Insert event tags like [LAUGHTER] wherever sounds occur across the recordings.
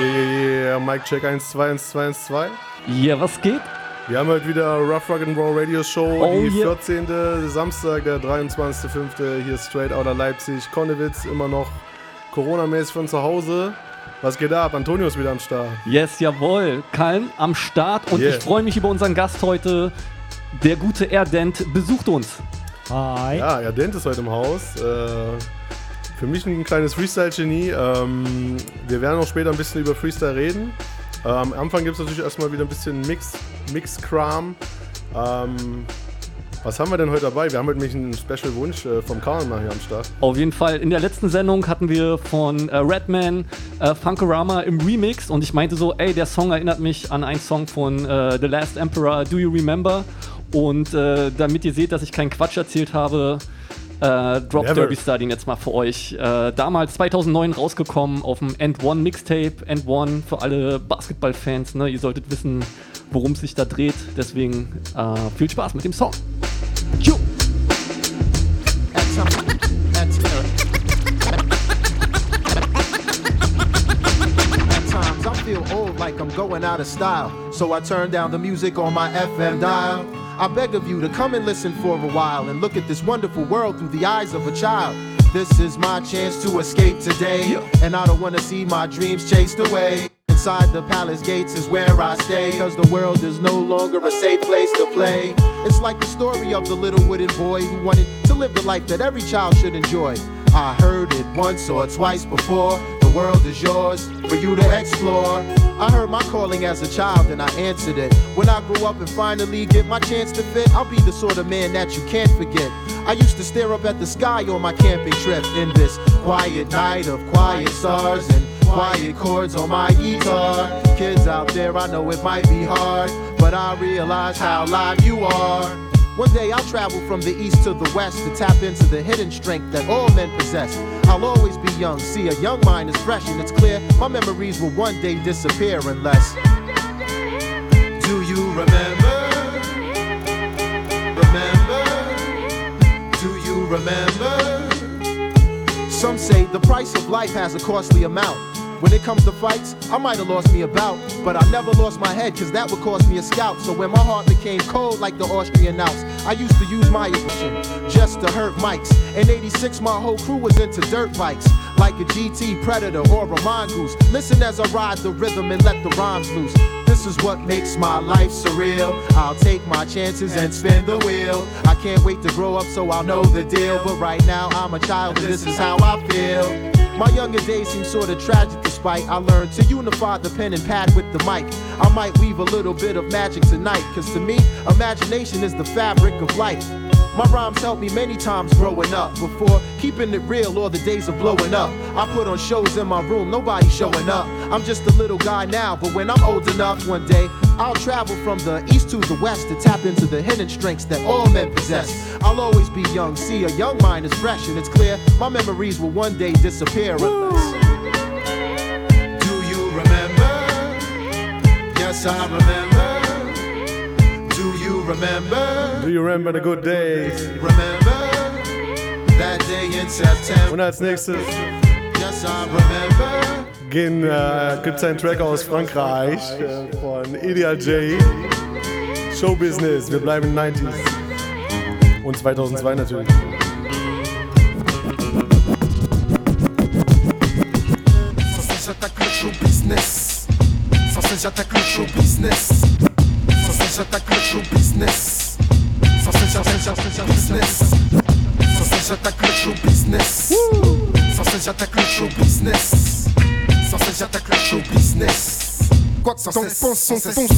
Yeah, yeah, yeah. Mic check 1, 2, 1, 2, 1, 2. Ja, was geht? Wir haben heute wieder Rough Rock and Roll Radio Show, Oh, die yeah. 14. Samstag, der 23.05. Hier straight outer Leipzig, Konnewitz, immer noch Corona-mäßig von zu Hause. Was geht ab? Antonio ist wieder am Start. Yes, jawohl. Kalm am Start und Yeah. ich freue mich über unseren Gast heute. Der gute Erdent besucht uns. Hi. Ja, ja, Dent ist heute im Haus. Äh, für mich ein kleines Freestyle-Genie. Ähm, wir werden auch später ein bisschen über Freestyle reden. Äh, am Anfang gibt es natürlich erstmal wieder ein bisschen Mix- Mix-Kram. ähm, was haben wir denn heute dabei? Wir haben heute nämlich einen Special-Wunsch äh, vom Karl mal hier am Start. Auf jeden Fall. In der letzten Sendung hatten wir von äh, Redman äh, Funkorama im Remix und ich meinte so, ey, der Song erinnert mich an einen Song von äh, The Last Emperor, Do You Remember? Und äh, damit ihr seht, dass ich keinen Quatsch erzählt habe, äh, Drop Never. Derby Star den jetzt mal für euch. Äh, damals 2009 rausgekommen auf dem End One Mixtape. End One für alle Basketballfans. Ne? Ihr solltet wissen, worum es sich da dreht. Deswegen äh, viel Spaß mit dem Song. Tschu. At some- at- At times I feel old like I'm going out of style. So I turn down the music on my FM dial. I beg of you to come and listen for a while and look at this wonderful world through the eyes of a child. This is my chance to escape today. And I don't wanna see my dreams chased away. Inside the palace gates is where I stay. Cause the world is no longer a safe place to play. It's like the story of the little wooden boy who wanted to live the life that every child should enjoy. I heard it once or twice before. The world is yours for you to explore. I heard my calling as a child and I answered it. When I grow up and finally get my chance to fit, I'll be the sort of man that you can't forget. I used to stare up at the sky on my camping trip in this quiet night of quiet stars and quiet chords on my guitar. Kids out there, I know it might be hard, but I realize how live you are. One day I'll travel from the east to the west to tap into the hidden strength that all men possess. I'll always be young. See, a young mind is fresh and it's clear my memories will one day disappear unless. Do you remember? Remember? Do you remember? Some say the price of life has a costly amount. When it comes to fights, I might have lost me a bout, but I never lost my head, cause that would cost me a scout. So when my heart became cold like the Austrian Alps, I used to use my emotion just to hurt mics. In 86, my whole crew was into dirt bikes, like a GT Predator or a Mongoose. Listen as I ride the rhythm and let the rhymes loose. This is what makes my life surreal. I'll take my chances and spin the wheel. I can't wait to grow up so I'll know the deal. But right now I'm a child and this is how I feel. My younger days seem sort of tragic despite I learned to unify the pen and pad with the mic. I might weave a little bit of magic tonight, cause to me, imagination is the fabric of life. My rhymes helped me many times growing up. Before keeping it real or the days of blowing up. I put on shows in my room, nobody showing up. I'm just a little guy now, but when I'm old enough one day, I'll travel from the east to the west to tap into the hidden strengths that all men possess. I'll always be young, see, a young mind is fresh and it's clear my memories will one day disappear unless. Do you remember? Yes, I remember. Do you remember? Do you remember the good days? Remember that day in September? Und als nächstes Yes, I remember. gehen, äh, gibt es einen Track aus Frankreich äh, von Ideal J. Showbusiness, wir bleiben in den 90s. Und 2002 natürlich. Ça c'est j'attaque le show business. Ça c'est j'attaque le show business. J'attaque le show business. Ça c'est j'attaque j'attaque business. Ça c'est j'attaque le show business. Ça c'est j'attaque le show business. Ça c'est j'attaque le show business. Quoi que ça fonce, fonce, fonce, fonce, fonce,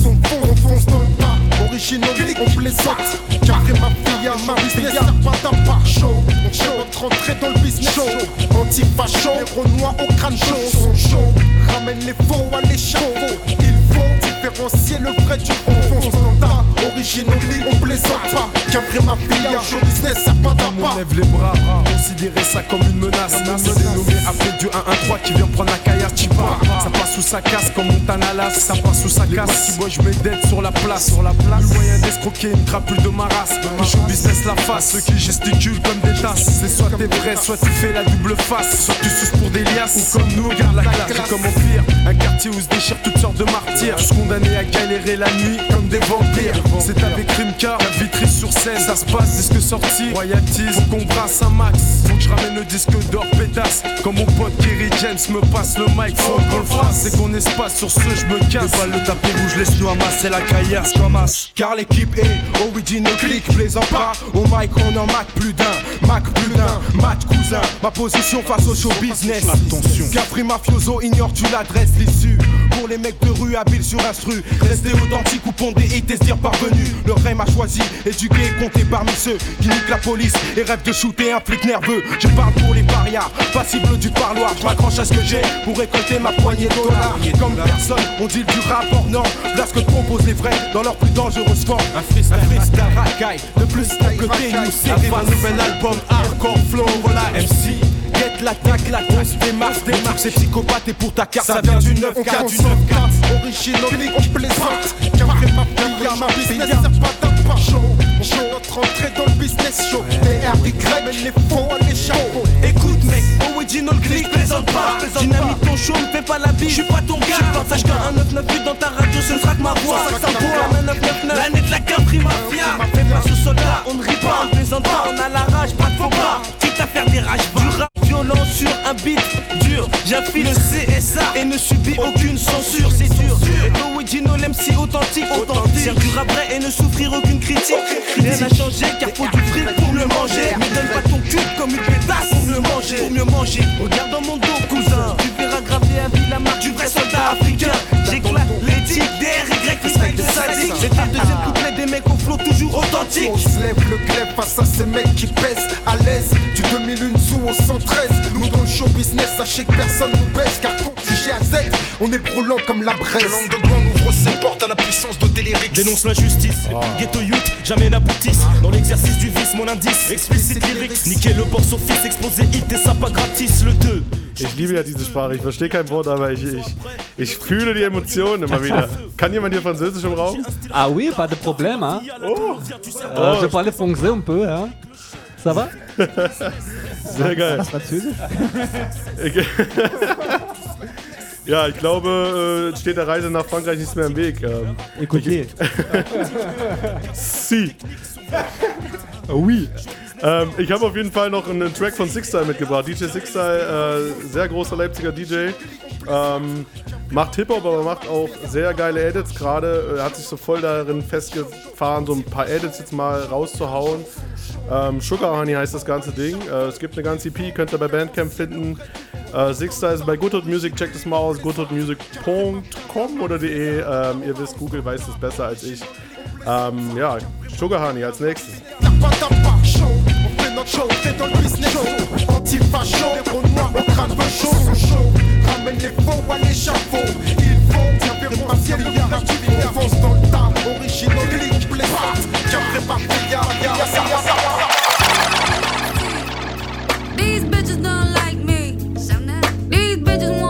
fonce, fonce, Original, on plaisante. Carré ma fille, ma business, pas par show. On show, notre entrée dans le business show. Anti-facho, héros noirs au crâne chaud. Son show, ramène les faux à l'échafaud. Il faut différencier le vrai du faux. Standard, original, on plaisante pas. Carré ma fille, show business, y'a pas On lève les bras, considérer ça comme une menace. C'est nommé après du 1-1-3 qui vient prendre la caillasse, tu pars. Ça passe sous sa casse comme Montana Las, ça passe sous sa casse. Si moi je mets dead sur la place, sur la place. Le moyen d'escroquer une crapule de ma race. Le show business la face, ceux qui gesticulent comme des tasses. C'est soit t'es vrai, soit tu fais la double face. Soit tu suces pour des liasses, ou comme nous, garde la classe. Comme pire, un quartier où se déchirent toutes sortes de martyrs. Tous condamnés à galérer la nuit comme des vampires. C'est avec Rimka, la vitrine sur scène. Ça se passe, disque sorti, royalties. Faut qu'on brasse un max. Faut que je ramène le disque d'or pétasse. Comme mon pote Kerry James me passe le mic, faut qu'on le fasse. C'est qu'on espace sur ce, je me casse. Pas le tapis rouge, laisse-nous amasser la caillasse comme as. Car l'équipe est original click, plaisant pas. Au mic, on en mac plus d'un, mac plus d'un, match cousin. Ma position face au show business. Attention. Capri Mafioso, ignore tu l'adresse, l'issue. Pour les mecs de rue habiles sur instru, rester authentique ou pondé et te dire parvenu. Le rêve m'a choisi, éduqué et compté parmi ceux qui niquent la police et rêvent de shooter un flic nerveux. Je parle pour les parias, passible du parloir. Je m'accroche à ce que j'ai pour récolter ma poignée de dollars. Comme personne, on dit du rapport, non. Là ce que proposent les vrais dans leur plus dangereuse forme. Un freestyle, un freestyle racaille, de plus style que c'est un nouvel album hardcore flow. Voilà MC. Get l'attaque, la grosse démarche, démarche, c'est psychopathe et pour ta carte, ça vient du 9-4, du 9-4. Original, on plaisante, carré ma ma business, y'a pas d'un pas chaud. On show notre entrée dans le business show. Et RY, mais les faux à l'échafaud. Écoute mec, original click, plaisante pas. Dynamite ton show, me fais pas la bille, je suis pas ton gars. Partage qu'un 199 dans ta radio, ce ne sera que ma voix. Ça pour un 999, l'année de la country mafia. Fais soldat, on ne rit pas, on plaisante pas On a la rage, pas de faux pas, quitte à faire des rages Du rap violent sur un beat dur. J'affile le CSA et ne subis aucune censure. C'est dur, et original MC authentique Authentique, du rap vrai et ne souffrir aucune critique. Rien n'a changé car faut du fric pour le manger. Mais donne pas ton cul comme une pétasse pour le manger. Pour mieux manger, regarde dans mon dos cousin. Tu verras graver à vie la marque du vrai soldat africain. J'éclate l'éthique des RY freestyle de sadique C'est un deuxième couplet des mecs au flow toujours authentique. On se lève le glaive face à ces mecs qui pèsent à l'aise. Du 2001 sous au 113 Nous dans le show business sachez que personne nous baisse Car quand tu à Z on est brûlant comme la braise Langue de gang ouvre ses portes à la puissance de Télérix Dénonce l'injustice, ghetto youth, jamais n'aboutisse. Dans l'exercice du vice, mon indice, explicite lyrics. Niquer le box office, exposer hit et ça pas gratis. Le 2 Ich liebe ja diese Sprache. Ich verstehe kein Wort, aber ich, ich, ich fühle die Emotionen immer wieder. Kann jemand hier Französisch im Raum? Ah oui, pas de problème, hein. Oh, Euh, je parlais français un peu, hein. Ça va sehr geil. Französisch Ich- [LAUGHS] Ja, ich glaube, äh, steht der Reise nach Frankreich nichts mehr im Weg. Ähm, Écoutez. [LAUGHS] si. Oui. Ähm, ich habe auf jeden Fall noch einen Track von Sixstyle mitgebracht. DJ Sixstyle, äh, sehr großer Leipziger DJ. Ähm, macht Hip-Hop, aber macht auch sehr geile Edits. Gerade äh, hat sich so voll darin festgefahren, so ein paar Edits jetzt mal rauszuhauen. Ähm, Sugar Honey heißt das ganze Ding. Äh, es gibt eine ganze EP, könnt ihr bei Bandcamp finden. Äh, Sixstyle ist bei Goodhood Music, checkt es mal aus. goodhoodmusic.com oder de. Ähm, ihr wisst, Google weiß das besser als ich. Ähm, ja, Sugar Honey als nächstes. Notre show, t'es dans le business show Anti-facho, héros noirs au crâne veut chaud show, ramène les faux à l'échafaud. Il faut bien faire mon ciel, il y a la On fonce dans le tas, original, click, plaisante Qu'après par y'a, y'a, y'a, y'a, y'a These bitches don't like me. These bitches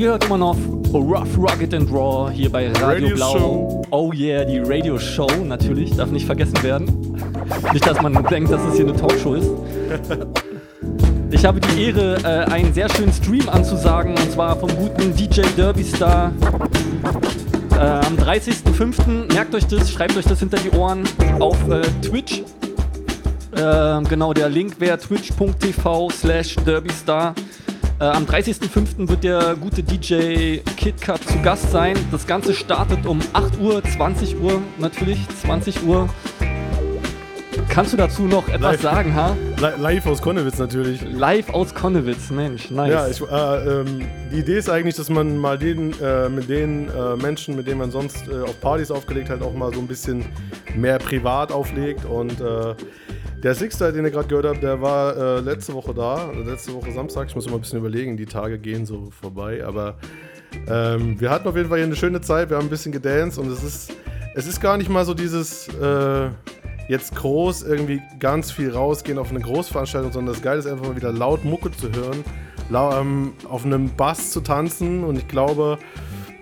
ihr hört immer noch Rough, Rugged and Raw hier bei Radio, Radio Blau. Show. Oh yeah, die Radio Show natürlich, darf nicht vergessen werden. Nicht, dass man denkt, dass es hier eine Talkshow ist. [LAUGHS] Ich habe die Ehre, äh, einen sehr schönen Stream anzusagen, und zwar vom guten DJ Derby Star. Äh, am 30.05. Merkt euch das, schreibt euch das hinter die Ohren auf äh, Twitch. Genau, der Link wäre twitch.tv slash derbystar. Äh, am 30.05. wird der gute DJ KitKat zu Gast sein. Das Ganze startet um 8 Uhr, 20 Uhr natürlich, 20 Uhr. Kannst du dazu noch etwas Live. sagen, ha? Li- Live aus Konnewitz natürlich. Live aus Konnewitz, Mensch, nice. Ja, ich, äh, ähm, die Idee ist eigentlich, dass man mal den, äh, mit den äh, Menschen, mit denen man sonst äh, auf Partys aufgelegt hat, auch mal so ein bisschen mehr privat auflegt. Und äh, der Sixter, den ihr gerade gehört habt, der war äh, letzte Woche da, letzte Woche Samstag. Ich muss immer ein bisschen überlegen, die Tage gehen so vorbei. Aber ähm, wir hatten auf jeden Fall hier eine schöne Zeit, wir haben ein bisschen gedanced und es ist, es ist gar nicht mal so dieses äh, jetzt groß irgendwie ganz viel rausgehen auf eine Großveranstaltung, sondern das Geile ist einfach mal wieder laut Mucke zu hören, lau, ähm, auf einem Bass zu tanzen und ich glaube,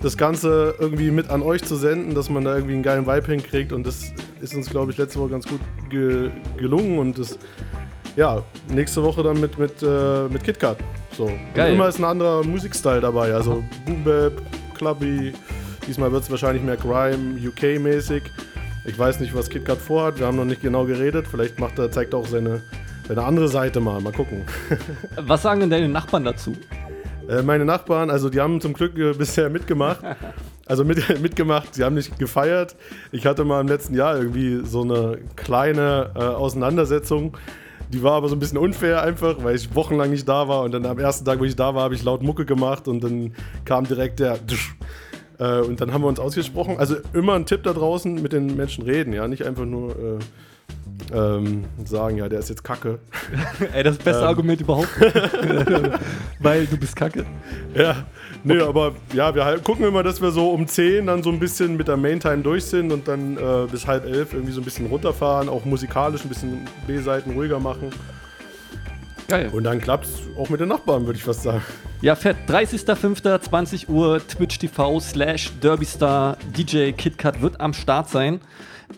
das Ganze irgendwie mit an euch zu senden, dass man da irgendwie einen geilen Vibe hinkriegt und das ist uns, glaube ich, letzte Woche ganz gut ge gelungen und das, ja, nächste Woche dann mit, mit, äh, mit KitKat. So. Geil. Und immer ist ein anderer Musikstil dabei, also Boom Bap, Clubby, diesmal wird es wahrscheinlich mehr Grime, UK-mäßig. Ich weiß nicht, was KitKat vorhat, wir haben noch nicht genau geredet, vielleicht macht er, zeigt er auch seine, seine andere Seite mal, mal gucken. [LAUGHS] Was sagen denn deine Nachbarn dazu? Äh, meine Nachbarn, also die haben zum Glück äh, bisher mitgemacht. [LAUGHS] Also mit, [LAUGHS] mitgemacht, sie haben nicht gefeiert. Ich hatte mal im letzten Jahr irgendwie so eine kleine äh, Auseinandersetzung. Die war aber so ein bisschen unfair einfach, weil ich wochenlang nicht da war und dann am ersten Tag, wo ich da war, habe ich laut Mucke gemacht und dann kam direkt der äh, und dann haben wir uns ausgesprochen. Also immer ein Tipp da draußen, mit den Menschen reden, ja, nicht einfach nur äh, ähm, sagen, ja, der ist jetzt kacke. [LAUGHS] Ey, das beste Ähm. Argument überhaupt. [LAUGHS] Weil du bist kacke. Ja, nö, aber ja, wir halt, gucken immer, dass wir so um 10 dann so ein bisschen mit der Main-Time durch sind und dann äh, bis halb elf irgendwie so ein bisschen runterfahren, auch musikalisch ein bisschen B-Seiten ruhiger machen. Geil. Und dann klappt's auch mit den Nachbarn, würde ich fast sagen. Ja, fett. 30.05. Uhr, Twitch TV slash Derbystar DJ KitKat wird am Start sein.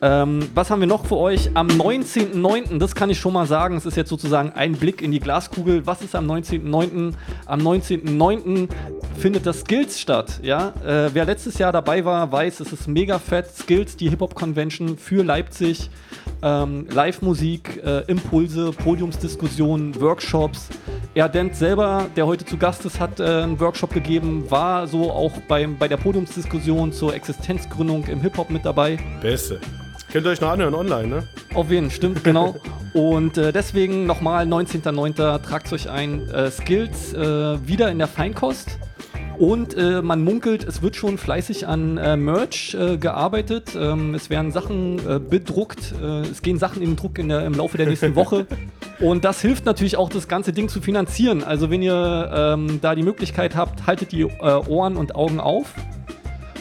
Ähm, was haben wir noch für euch? Am 19.09., das kann ich schon mal sagen, es ist jetzt sozusagen ein Blick in die Glaskugel. Was ist am 19.09.? Am 19.09. findet das Skills statt. Ja? Äh, wer letztes Jahr dabei war, weiß, es ist mega fett. Skills, die Hip-Hop-Convention für Leipzig. Ähm, Live-Musik, äh, Impulse, Podiumsdiskussionen, Workshops. Erdent selber, der heute zu Gast ist, hat äh, einen Workshop gegeben, war so auch beim, bei der Podiumsdiskussion zur Existenzgründung im Hip-Hop mit dabei. Beste. Könnt ihr euch noch anhören online, ne? Auf jeden, stimmt, genau. Und äh, deswegen nochmal 19.09. tragt euch ein. Äh, Skills äh, wieder in der Feinkost. Und äh, man munkelt, es wird schon fleißig an äh, Merch äh, gearbeitet. Ähm, es werden Sachen bedruckt. Es gehen Sachen in den Druck in der, im Laufe der nächsten Woche. [LAUGHS] Und das hilft natürlich auch, das ganze Ding zu finanzieren. Also wenn ihr ähm, da die Möglichkeit habt, haltet die Ohren und Augen auf.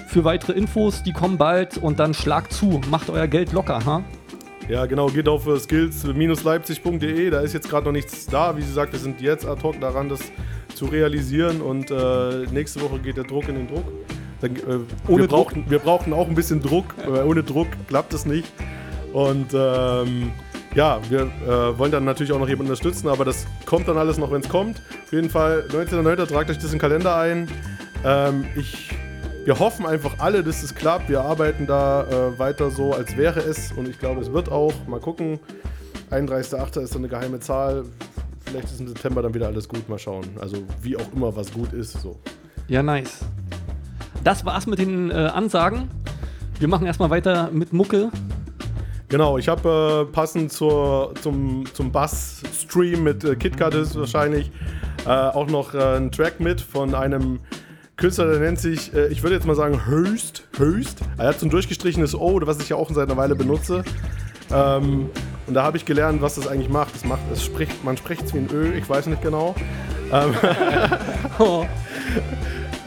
Für weitere Infos, die kommen bald und dann schlagt zu, macht euer Geld locker, ha? Ja, genau, geht auf äh, skills-leipzig.de. Da ist jetzt gerade noch nichts da. Wie sie sagt, wir sind jetzt ad hoc daran, das zu realisieren und äh, nächste Woche geht der Druck in den Druck. Dann, äh, Ohne wir, Druck? brauchen, wir brauchen auch ein bisschen Druck, weil ohne Druck klappt es nicht. Und ähm, ja, wir äh, wollen dann natürlich auch noch jemanden unterstützen, aber das kommt dann alles noch, wenn es kommt. Auf jeden Fall, 19.09. tragt euch das in den Kalender ein. Ähm, ich, wir hoffen einfach alle, dass es klappt. Wir arbeiten da äh, weiter so, als wäre es. Und ich glaube, es wird auch. Mal gucken. 31.08. ist so eine geheime Zahl. Vielleicht ist im September dann wieder alles gut. Mal schauen. Also wie auch immer, was gut ist. So. Ja, nice. Das war's mit den äh, Ansagen. Wir machen erstmal weiter mit Mucke. Genau, ich habe äh, passend zur, zum, zum Bass-Stream mit äh, KitKat ist wahrscheinlich äh, auch noch äh, einen Track mit von einem Künstler, der nennt sich, äh, ich würde jetzt mal sagen, Höchst. Höchst. Er hat so ein durchgestrichenes O, was ich ja auch seit einer Weile benutze. Ähm, und da habe ich gelernt, was das eigentlich macht. Es macht, es spricht, man spricht es wie ein Ö, ich weiß nicht genau. Ähm, [LAUGHS]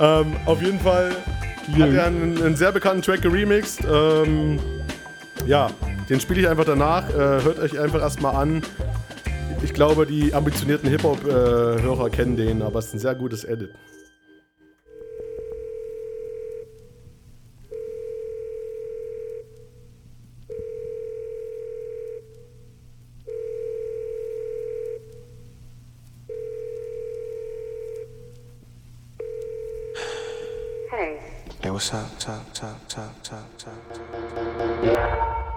ähm, auf jeden Fall hat er einen, einen sehr bekannten Track geremixed. Ähm, ja, den spiele ich einfach danach. Äh, hört euch einfach erstmal an. Ich glaube, die ambitionierten Hip-Hop-Hörer kennen den, aber es ist ein sehr gutes Edit. Hey, what's up? Top, top, top, top, top. Listen.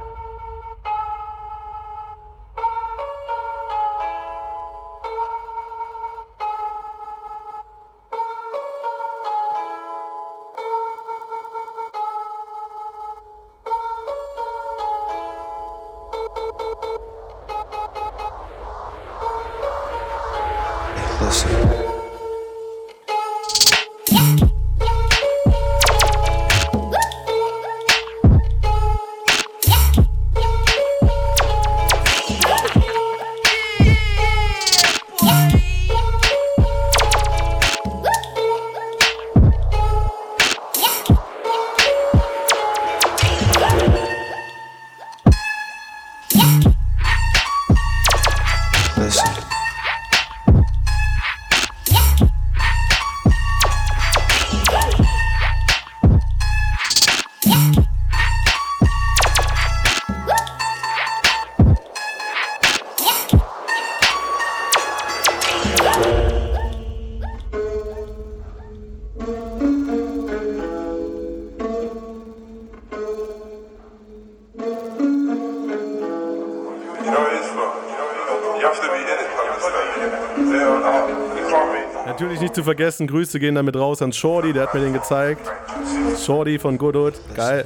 Zu vergessen, Grüße gehen damit raus an Shorty, der hat mir den gezeigt. Shorty von Goodwood. Geil.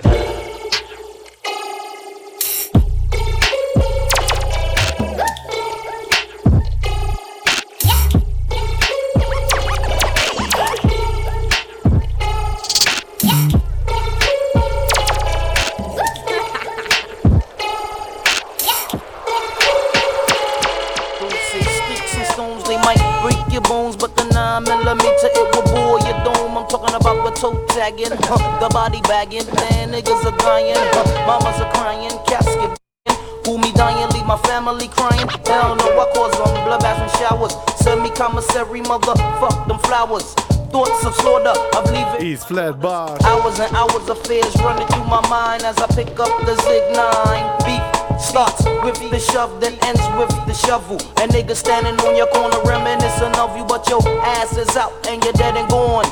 It. Flat Bar. Hours and hours of fears running through my mind as I pick up the Zig 9. Beef starts with the shove, then ends with the shovel. And niggas standing on your corner reminiscing of you, but your ass is out and you're dead and gone.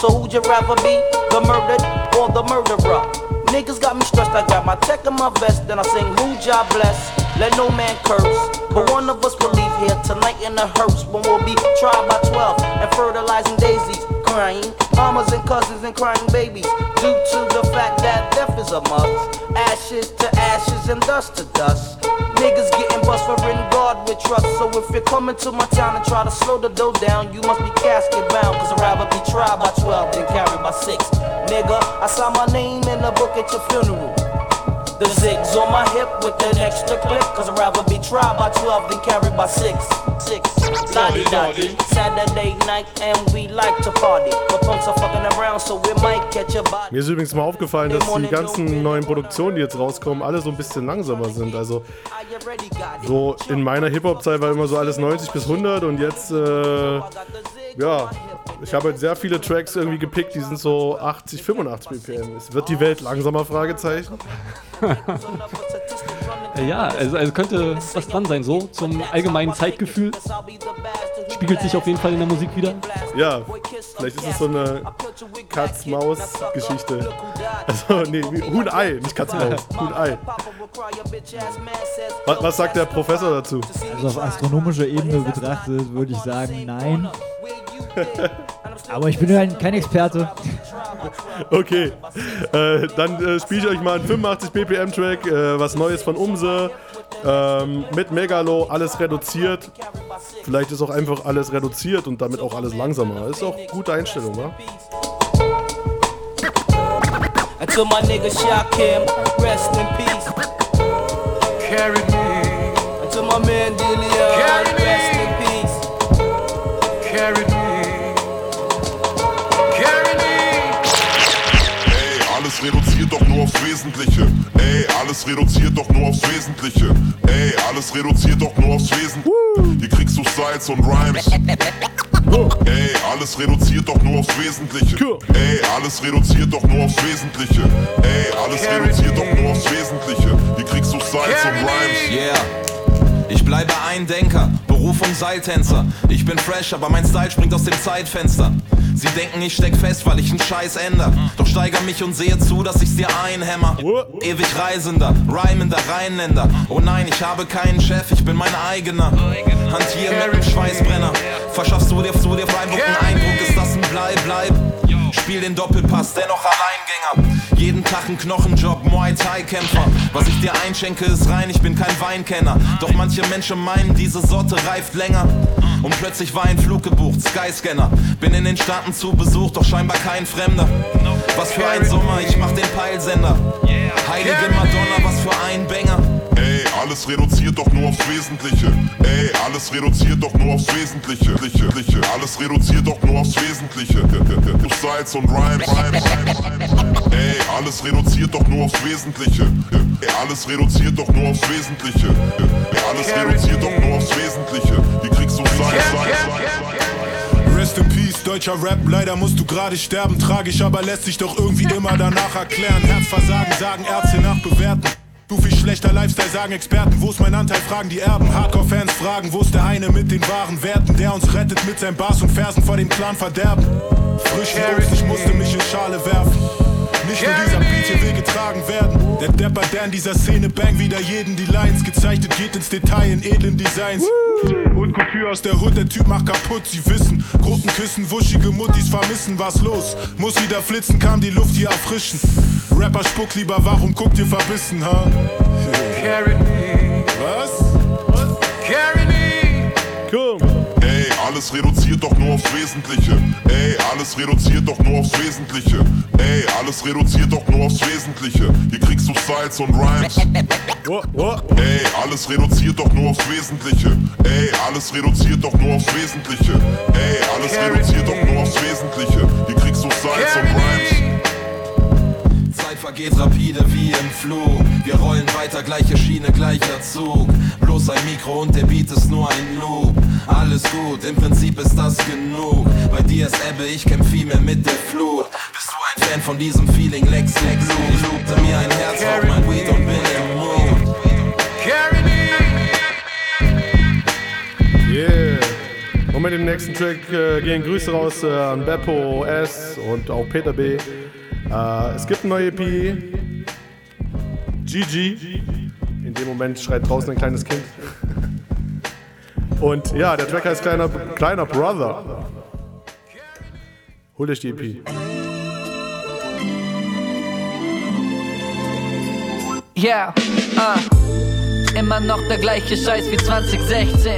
So who'd you rather be, the murdered or the murderer? Niggas got me stressed, I got my tech in my vest, then I sing who job bless. Let no man curse, but one of us will leave here tonight in a hearse when we'll be tried by 12 and fertilizing daisies, crying mamas and cousins and crying babies due to the fact that death is a must. Ashes to ashes and dust to dust. Niggas getting bust for in God with trust. So if you're coming to my town and try to slow the dough down, you must be casket bound. Cause I'd rather be tried by 12 than carried by 6. Nigga, I saw my name in the book at your funeral. The zigs on my hip with an extra clip. Cause I'd rather be tried by 12 than carried by 6. 6. Lottie dottie. Saturday night and we like to party. But punks are fucking around, so we might catch a body. Mir ist übrigens mal aufgefallen, dass die ganzen neuen Produktionen, die jetzt rauskommen, alle so ein bisschen langsamer sind. Also so in meiner Hip-Hop-Zeit war immer so alles 90 bis 100 und jetzt äh, ja, ich habe halt sehr viele Tracks irgendwie gepickt, die sind so 80, 85 BPM. Es wird die Welt langsamer? Fragezeichen. Ja, also, also könnte was dran sein, so zum allgemeinen Zeitgefühl. Spiegelt sich auf jeden Fall in der Musik wieder. Ja, vielleicht ist es so eine Katz-Maus-Geschichte. Also, nee, Huhn-Ei, nicht Katz-Maus. Huhn-Ei. Was, was sagt der Professor dazu? Also auf astronomischer Ebene betrachtet würde ich sagen, nein. Aber ich bin ja kein Experte. Okay, äh, dann äh, spiele ich euch mal einen 85 BPM Track, äh, was Neues von Umse, ähm, mit Megalo, alles reduziert. Vielleicht ist auch einfach alles reduziert und damit auch alles langsamer. Ist auch gute Einstellung, wa? To my nigga Shakim, rest in peace. Carry me, to my man Delia, Carry me. Wesentliche. Ey, alles reduziert doch nur aufs Wesentliche. Ey, alles reduziert doch nur aufs Wesentliche. Hier kriegst du Styles und Rhymes. Ey, alles reduziert doch nur aufs Wesentliche. Ey, alles reduziert doch nur aufs Wesentliche. Ey, alles reduziert doch nur aufs Wesentliche. Hier kriegst du Styles und Rhymes. Yeah. Ich bleibe ein Denker, Berufung Seiltänzer. Ich bin fresh, aber mein Style springt aus dem Zeitfenster. Sie denken, ich steck fest, weil ich einen Scheiß änder. Doch steiger mich und sehe zu, dass ich's dir einhämmer. Ewig Reisender, reimender Rheinländer. Oh nein, ich habe keinen Chef, ich bin mein eigener. Hantier mit dem Schweißbrenner. Verschaffst du dir, du dir Freiburg einen Eindruck, ist das ein Bleib, bleib. Spiel den Doppelpass, dennoch Alleingänger. Jeden Tag ein Knochenjob, Muay Thai Kämpfer. Was ich dir einschenke, ist rein, ich bin kein Weinkenner. Doch manche Menschen meinen, diese Sorte reift länger. Und plötzlich war ein Flug gebucht, Skyscanner. Bin in den Staaten zu Besuch, doch scheinbar kein Fremder. Was für ein Sommer, ich mach den Peilsender. Heilige Madonna, was für ein Banger. Alles reduziert doch nur aufs Wesentliche. Ey, alles reduziert doch nur aufs Wesentliche. Liche, liche. Alles reduziert doch nur aufs Wesentliche. Styles und Rhymes. Ey, alles reduziert doch nur aufs Wesentliche. Ey, alles reduziert doch nur aufs Wesentliche. Ey, alles reduziert doch nur aufs Wesentliche. Hier kriegst du Styles, Styles, Rest in Peace, deutscher Rap, leider musst du gerade sterben. Tragisch, aber lässt sich doch irgendwie immer danach erklären. Herzversagen, sagen Ärzte nach bewerten. Du viel schlechter Lifestyle, sagen Experten. Wo ist mein Anteil, fragen die Erben. Hardcore-Fans fragen, wo ist der eine mit den wahren Werten, der uns rettet mit seinen Bars und Versen vor dem Clan Verderben. Frisch los, ich musste mich in Schale werfen. Nicht nur dieser Beat hier will getragen werden. Der Depper, der in dieser Szene bang wieder jeden die Lines gezeichnet, geht ins Detail in edlen Designs. Holt Couture aus der Hood, der Typ macht kaputt, sie wissen. Gruppen küssen, wuschige Muttis vermissen, was los? Muss wieder flitzen, kam die Luft hier erfrischen. Rapper spuck lieber, warum guckt ihr verbissen, ha? Carry me, Was? carry me. Komm. Alles reduziert doch nur aufs Wesentliche. Ey, alles reduziert doch nur aufs Wesentliche. Ey, alles reduziert doch nur aufs Wesentliche. Hier kriegst du Styles und Rhymes. Ey, alles reduziert doch nur aufs Wesentliche. Ey, alles reduziert doch nur aufs Wesentliche. Ey, alles reduziert doch nur aufs Wesentliche. Hier kriegst du Styles und Rhymes. Vergeht rapide wie im Flug. Wir rollen weiter, gleiche Schiene, gleicher Zug. Bloß ein Mikro und der Beat ist nur ein Loop. Alles gut, im Prinzip ist das genug. Bei dir ist Ebbe, ich kämpf viel mehr mit der Flut. Bist du ein Fan von diesem Feeling, Lex, Lex, Ich lobte mir ein Herz auf mein Weed und bin im Mood. Carry me. Yeah. Und mit dem nächsten Track äh, gehen Grüße raus äh, an Beppo S und auch Peter B. Äh, es gibt eine neue EP. GG. In dem Moment schreit draußen ein kleines Kind. Und ja, der Track heißt Kleiner, Kleiner Brother. Holt euch die EP. Yeah, ah. Immer noch der gleiche Scheiß wie 2016.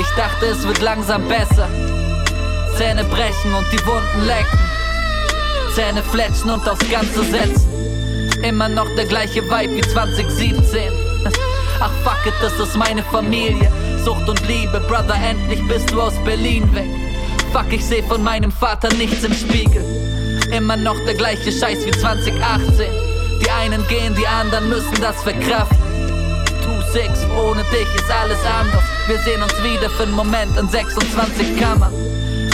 Ich dachte, es wird langsam besser. Zähne brechen und die Wunden lecken. Zähne fletschen und aufs Ganze setzen. Immer noch der gleiche Vibe wie 2017. Ach fuck it, das ist meine Familie. Sucht und Liebe, Brother, endlich bist du aus Berlin weg. Fuck, ich seh von meinem Vater nichts im Spiegel. Immer noch der gleiche Scheiß wie 2018. Die einen gehen, die anderen müssen das verkraften. 2-6, ohne dich ist alles anders. Wir sehen uns wieder für einen Moment in 26 Kammern.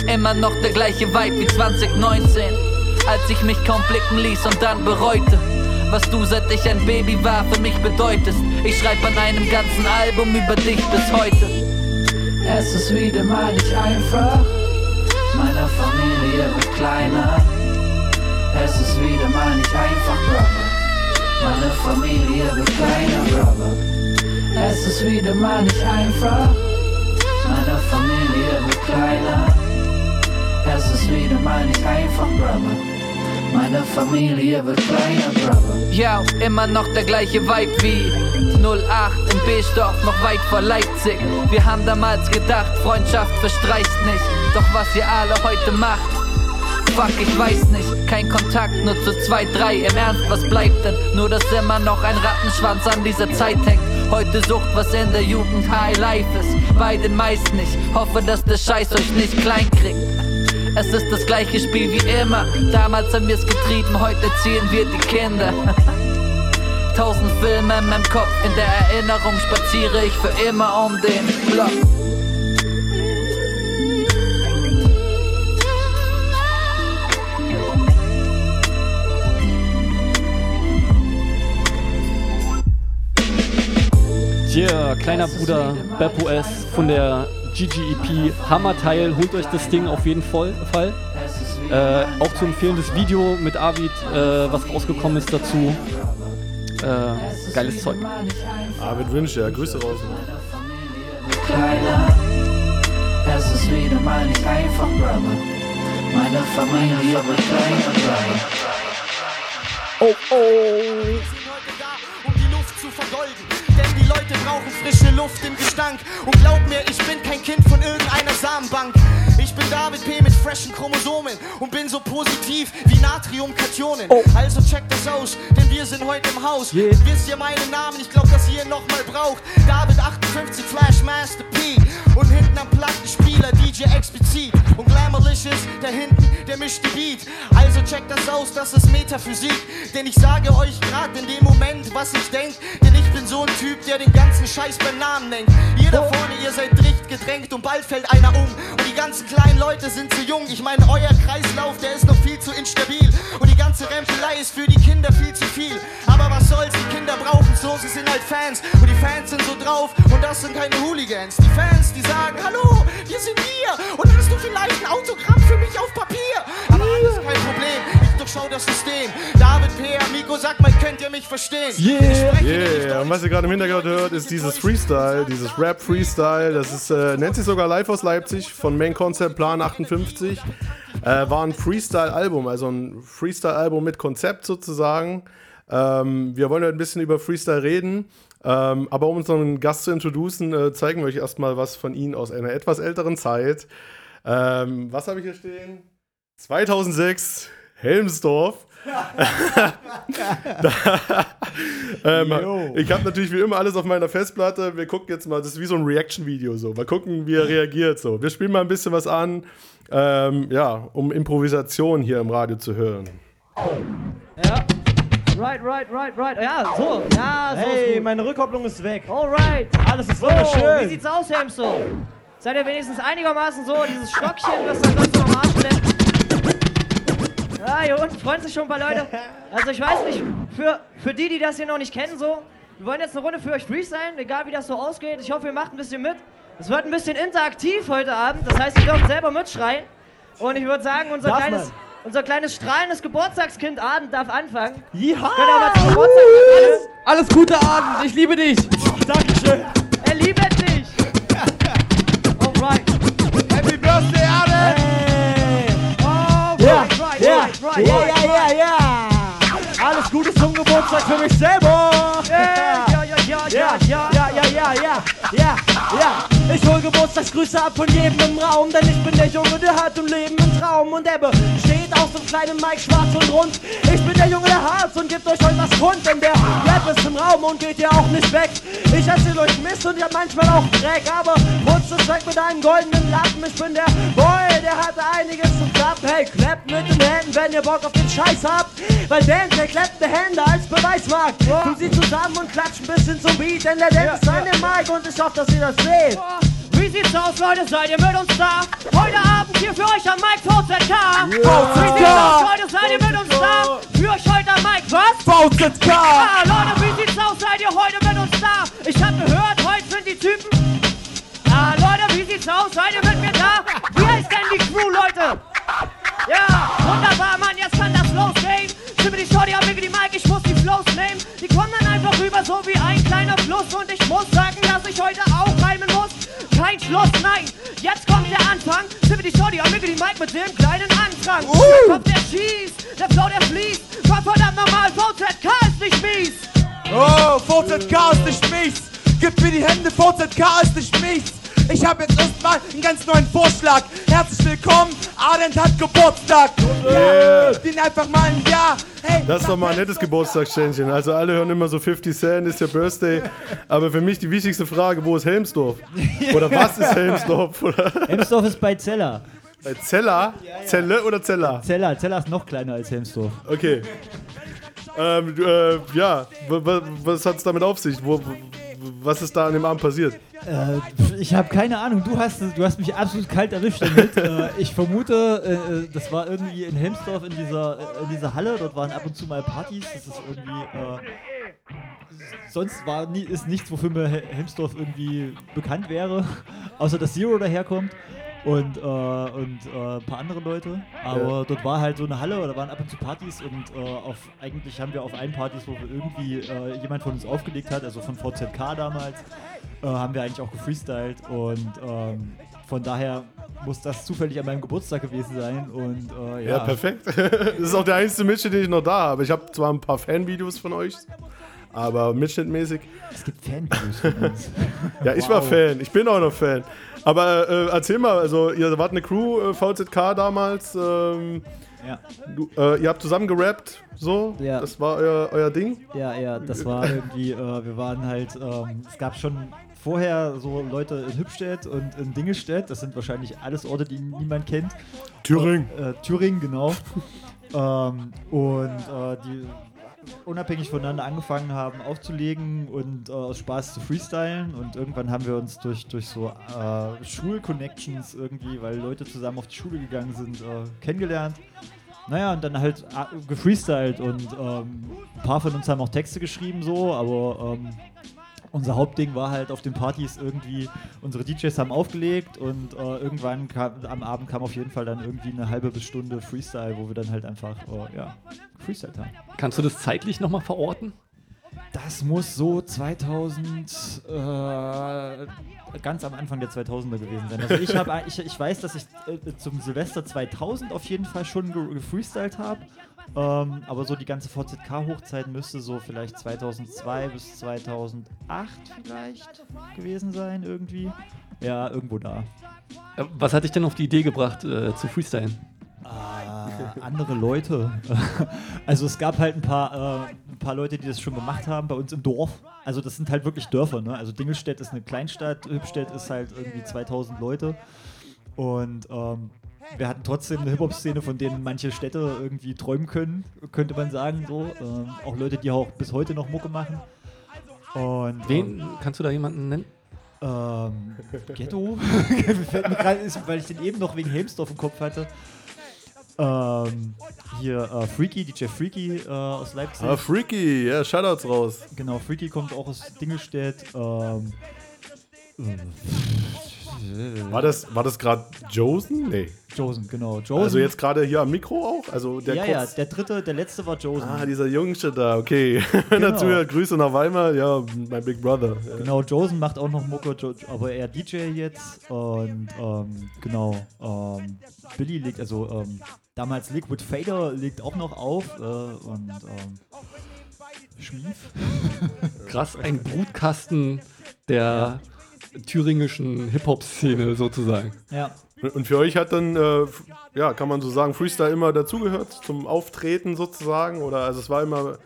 immer noch der gleiche Vibe wie 2019. Als ich mich kaum blicken ließ und dann bereute. Was du seit ich ein Baby war für mich bedeutest. Ich schreib an einem ganzen Album über dich bis heute. Es ist wieder mal nicht einfach. Meine Familie wird kleiner. Es ist wieder mal nicht einfach, Brother. Meine Familie wird kleiner, Brother. Es ist wieder mal nicht einfach. Meine Familie wird kleiner. Es ist wieder mal nicht einfach, Brother. Meine Familie wird kleiner, Brother. Ja, immer noch der gleiche Vibe wie 08 in Beesdorf, noch weit vor Leipzig. Wir haben damals gedacht, Freundschaft verstreicht nicht. Doch was ihr alle heute macht, fuck, ich weiß nicht. Kein Kontakt, nur zu zwei, drei. Im Ernst, was bleibt denn? Nur, dass immer noch ein Rattenschwanz an dieser Zeit hängt. Heute sucht, was in der Jugend High Life ist. Bei den meisten nicht. Hoffe, dass der Scheiß euch nicht klein kriegt. Es ist das gleiche Spiel wie immer. Damals haben wir's getrieben, heute ziehen wir die Kinder. [LAUGHS] Tausend Filme in meinem Kopf, in der Erinnerung spaziere ich für immer um den Block. Yeah, kleiner Bruder Beppo S von der GGEP Hammerteil. Holt euch das Ding auf jeden Fall. Äh, auch zu empfehlen das Video mit Arvid, äh, was rausgekommen ist dazu. Äh, geiles Zeug. Arvid Wünsch, ja, Grüße raus. kleiner. Es ist wieder mal nicht einfach, Brother. Meine Familie wird kleiner, Brother. Oh, oh. Wir sind heute da, um die Luft zu vergolden. Leute brauchen frische Luft im Gestank. Und glaub mir, ich bin kein Kind von irgendeiner Samenbank. Ich bin David P. mit freshen Chromosomen und bin so positiv wie Natriumkationen. Also checkt das aus, denn wir sind heute im Haus. Wisst ihr meinen Namen? Ich glaub, dass ihr ihn nochmal braucht. David 58 Flash Master P. Und hinten am Plattenspieler DJ explizit. Und Glamourlicious, da hinten, der mischt die Beat. Also checkt das aus, das ist Metaphysik. Denn ich sage euch grad in dem Moment, was ich denk. Denn ich bin so ein Typ, der den ganzen Scheiß beim Namen nennt. Ihr da vorne, ihr seid dicht gedrängt und bald fällt einer um. Und ganzen kleinen Leute sind zu jung. Ich meine, euer Kreislauf, der ist noch viel zu instabil. Und die ganze Rempelei ist für die Kinder viel zu viel. Aber was soll's, die Kinder brauchen so, sie sind halt Fans. Und die Fans sind so drauf und das sind keine Hooligans. Die Fans, die sagen, hallo, wir sind hier. Und hast du vielleicht ein Autogramm für mich auf Papier? Das System. David P. Amigo, sag mal, könnt ihr mich verstehen? Nämlich Yeah, und was ihr gerade im Hintergrund hört, ist dieses Freestyle, dieses Rap-Freestyle. Das ist, äh, nennt sich sogar Live aus Leipzig von Main Concept Plan 58. Äh, war ein Freestyle-Album, also ein Freestyle-Album mit Konzept sozusagen. Ähm, wir wollen heute ein bisschen über Freestyle reden. Ähm, aber um unseren Gast zu introducen, äh, zeigen wir euch erstmal was von ihm aus einer etwas älteren Zeit. Ähm, was habe ich hier stehen? 2006, Helmsdorf. [LAUGHS] da, ähm, ich habe natürlich wie immer alles auf meiner Festplatte. Wir gucken jetzt mal, das ist wie so ein Reaction-Video so. Mal gucken, wie er reagiert so. Wir spielen mal ein bisschen was an, ähm, ja, um Improvisation hier im Radio zu hören. Ja. Right, right, right, right. Ja, so. Ja, so. Hey, ist gut. meine Rückkopplung ist weg. Alright. Alles ist So, wunderschön. wie sieht's aus, Hamster? Seid ihr wenigstens einigermaßen so, dieses Stockchen, was da sonst noch am Arsch bleibt? Ja, hier unten freuen sich schon ein paar Leute. Also ich weiß nicht, für, für die, die das hier noch nicht kennen, so, wir wollen jetzt eine Runde für euch freestylen, egal wie das so ausgeht. Ich hoffe, ihr macht ein bisschen mit. Es wird ein bisschen interaktiv heute Abend, das heißt, ihr dürft selber mitschreien. Und ich würde sagen, unser Darf kleines, man? unser kleines strahlendes Geburtstagskind Abend darf anfangen. Ja! Könnt ihr aber zum Geburtstag alles, Alles Gute, Abend. Ich liebe dich. Dankeschön. er liebt dich. Alright. Right, ja, right, ja, right, ja. Alles Gute zum Geburtstag für mich selber. Ja, ja, ja, Ja, ja, ja, ja, ja, ja, ja, ja. Ich hol Geburtstagsgrüße ab von jedem im Raum, denn ich bin der Junge, der hat im Leben einen Traum und der besteht aus dem kleinen Mike schwarz und rund. Ich bin der Junge, der Harz und gibt euch heute was kund, denn der Rap ist im Raum und geht ja auch nicht weg. Ich erzähl euch Mist und ja manchmal auch Dreck, aber putzt es weg mit einem goldenen Lappen. Ich bin der Boy, der hatte einiges zu klappen. Hey, klappt mit den Händen, wenn ihr Bock auf den Scheiß habt, weil Dan, der klappt die Hände als Beweismarkt. Tut sie zusammen und klatscht ein bisschen zum Beat, denn der Dan ist an dem Mic und ich hoffe, dass ihr das seht. Wie sieht's aus, Leute? Seid ihr mit uns da? Heute Abend hier für euch am Mike VZK. Yeah. Wie sieht's aus. Leute? Seid ihr mit uns da? Für euch heute am Mike, was? VZK. Ah, Leute, wie sieht's aus? Seid ihr heute mit uns da? Ich hab gehört, heute sind die Typen. Ah, Leute, wie sieht's aus? Seid ihr mit mir da? Wie heißt denn die Crew, Leute? Ja, wunderbar, Mann, jetzt kann das losgehen. Stimme die Shorty, am die Mike, ich muss die Flows nehmen. Die kommen dann einfach rüber, so wie ein kleiner Fluss. Und ich muss sagen, dass ich heute Schluss, nein, jetzt kommt der Anfang. Stimme die Shorty, am die Mike mit dem kleinen Anfang. Der Kopf, der schießt, der Flow, der fließt. Gott verdammt nochmal, VZK ist nicht mies. Oh, VZK ist nicht mies. Gib mir die Hände, VZK ist nicht mies. Ich habe jetzt erstmal einen ganz neuen Vorschlag. Herzlich willkommen, Ardent hat Geburtstag. Yeah. Den einfach mal ein Jahr. Hey, Das ist doch mal ein nettes Geburtstagsständchen. Also alle hören immer so 50 Cent, ist der Birthday. Aber für mich die wichtigste Frage, wo ist Helmsdorf? Oder was ist Helmsdorf? Oder? Helmsdorf ist bei Zeller. Bei Zeller? Zelle oder Zeller? Zeller, Zeller ist noch kleiner als Helmsdorf. Okay. Ähm, äh, ja, was hat es damit auf sich? Wo, was ist da an dem Abend passiert? Äh, ich habe keine Ahnung. Du hast, du hast mich absolut kalt erwischt damit. [LAUGHS] äh, ich vermute, äh, äh, das war irgendwie in Helmsdorf in dieser, äh, in dieser Halle. Dort waren ab und zu mal Partys. Das ist irgendwie. Äh, sonst war nie, ist nichts, wofür mir Hel- Helmsdorf irgendwie bekannt wäre. [LAUGHS] Außer dass Zero daherkommt. Und, äh, und äh, ein paar andere Leute. Aber Ja. dort war halt so eine Halle, da waren ab und zu Partys und äh, auf, eigentlich haben wir auf allen Partys, wo wir irgendwie äh, jemand von uns aufgelegt hat, also von VZK damals, äh, haben wir eigentlich auch gefreestylt und ähm, von daher muss das zufällig an meinem Geburtstag gewesen sein und äh, ja. Ja, perfekt. [LAUGHS] das ist auch der einzige Mitschnitt, den ich noch da habe. Ich habe zwar ein paar Fanvideos von euch, aber mitschnittmäßig. Es gibt uns. [LAUGHS] ja, ich war Wow. Fan. Ich bin auch noch Fan. Aber äh, erzähl mal, also ihr wart eine Crew, äh, VZK damals. Ähm, Ja. Du, äh, ihr habt zusammen gerappt, so? Ja. Das war euer, euer Ding? Ja, ja, das war irgendwie, äh, wir waren halt, ähm, es gab schon vorher so Leute in Hübstedt und in Dingelstedt, das sind wahrscheinlich alles Orte, die niemand kennt. Thüringen. Äh, Thüringen, genau. [LAUGHS] ähm, und äh, die unabhängig voneinander angefangen haben aufzulegen und äh, aus Spaß zu freestylen und irgendwann haben wir uns durch, durch so äh, Schulconnections irgendwie, weil Leute zusammen auf die Schule gegangen sind, äh, kennengelernt. Naja, und dann halt äh, gefreestylt und ähm, ein paar von uns haben auch Texte geschrieben so, aber ähm, unser Hauptding war halt auf den Partys irgendwie, unsere DJs haben aufgelegt und äh, irgendwann kam, am Abend kam auf jeden Fall dann irgendwie eine halbe bis Stunde Freestyle, wo wir dann halt einfach, äh, ja, gefreestylt haben. Kannst du das zeitlich nochmal verorten? Das muss so 2000, äh, ganz am Anfang der 2000er gewesen sein. Also ich, hab, ich, ich weiß, dass ich äh, zum Silvester 2000 auf jeden Fall schon ge gefreestylt habe. Ähm, aber so die ganze VZK-Hochzeit müsste so vielleicht 2002 bis 2008 vielleicht gewesen sein irgendwie. Ja, irgendwo da. Äh, Was hat dich denn auf die Idee gebracht, äh, zu freestylen? Äh, andere Leute. [LAUGHS] Also es gab halt ein paar, äh, ein paar Leute, die das schon gemacht haben bei uns im Dorf. Also das sind halt wirklich Dörfer. Ne? Also Dingelstedt ist eine Kleinstadt, Hübstedt ist halt irgendwie 2000 Leute. Und ähm, wir hatten trotzdem eine Hip-Hop-Szene, von denen manche Städte irgendwie träumen können, könnte man sagen. So. Ähm, auch Leute, die auch bis heute noch Mucke machen. Und, Wen? ähm, Kannst du da jemanden nennen? ähm, Ghetto? [LAUGHS] Fällt mir grad, ist, weil ich den eben noch wegen Helmsdorf im Kopf hatte. Ähm, hier äh, Freaky, DJ Freaky äh, aus Leipzig. Ah, Freaky, ja, Shoutouts raus. Genau, Freaky kommt auch aus Dingelstedt. Ähm, War das, war das gerade Josen? Nee. Josen, genau. Josen. Also jetzt gerade hier am Mikro auch? Also der ja, kurz, ja, der dritte, der letzte war Josen. Ah, dieser Jungsche da, okay. [LAUGHS] Genau. Dazu ja Grüße nach Weimar, ja, mein Big Brother. Genau, Josen macht auch noch Mucke, aber er DJ jetzt. Und ähm, genau, ähm, Billy legt, also ähm, damals Liquid Fader legt auch noch auf. Äh, und ähm, Schmief. [LAUGHS] Krass, ein Brutkasten der thüringischen Hip-Hop-Szene sozusagen. Ja. Und- für euch hat dann, äh, ja, kann man so sagen, Freestyle immer dazugehört zum Auftreten sozusagen? Oder also es war immer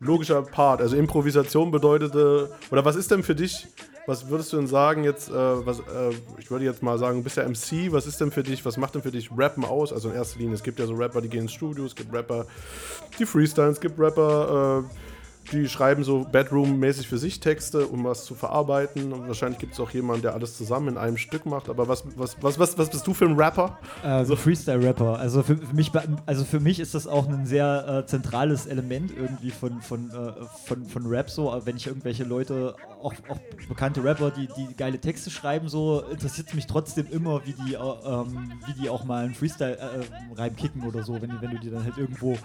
logischer Part. Also Improvisation bedeutete, oder was ist denn für dich, was würdest du denn sagen jetzt, äh, was, äh, ich würde jetzt mal sagen, du bist ja MC, was ist denn für dich, was macht denn für dich Rappen aus? Also in erster Linie, es gibt ja so Rapper, die gehen ins Studio, es gibt Rapper, die freestylen, es gibt Rapper, äh, die schreiben so Bedroom-mäßig für sich Texte, um was zu verarbeiten. Und wahrscheinlich gibt es auch jemanden, der alles zusammen in einem Stück macht. Aber was, was, was, was, was bist du für ein Rapper? Äh, so Freestyle-Rapper. Also für, für mich, also für mich ist das auch ein sehr äh, zentrales Element irgendwie von, von, äh, von, von Rap so. Wenn ich irgendwelche Leute, auch, auch bekannte Rapper, die, die geile Texte schreiben, so interessiert es mich trotzdem immer, wie die, äh, ähm, wie die auch mal einen Freestyle-Reim kicken oder so, wenn, die, wenn du die dann halt irgendwo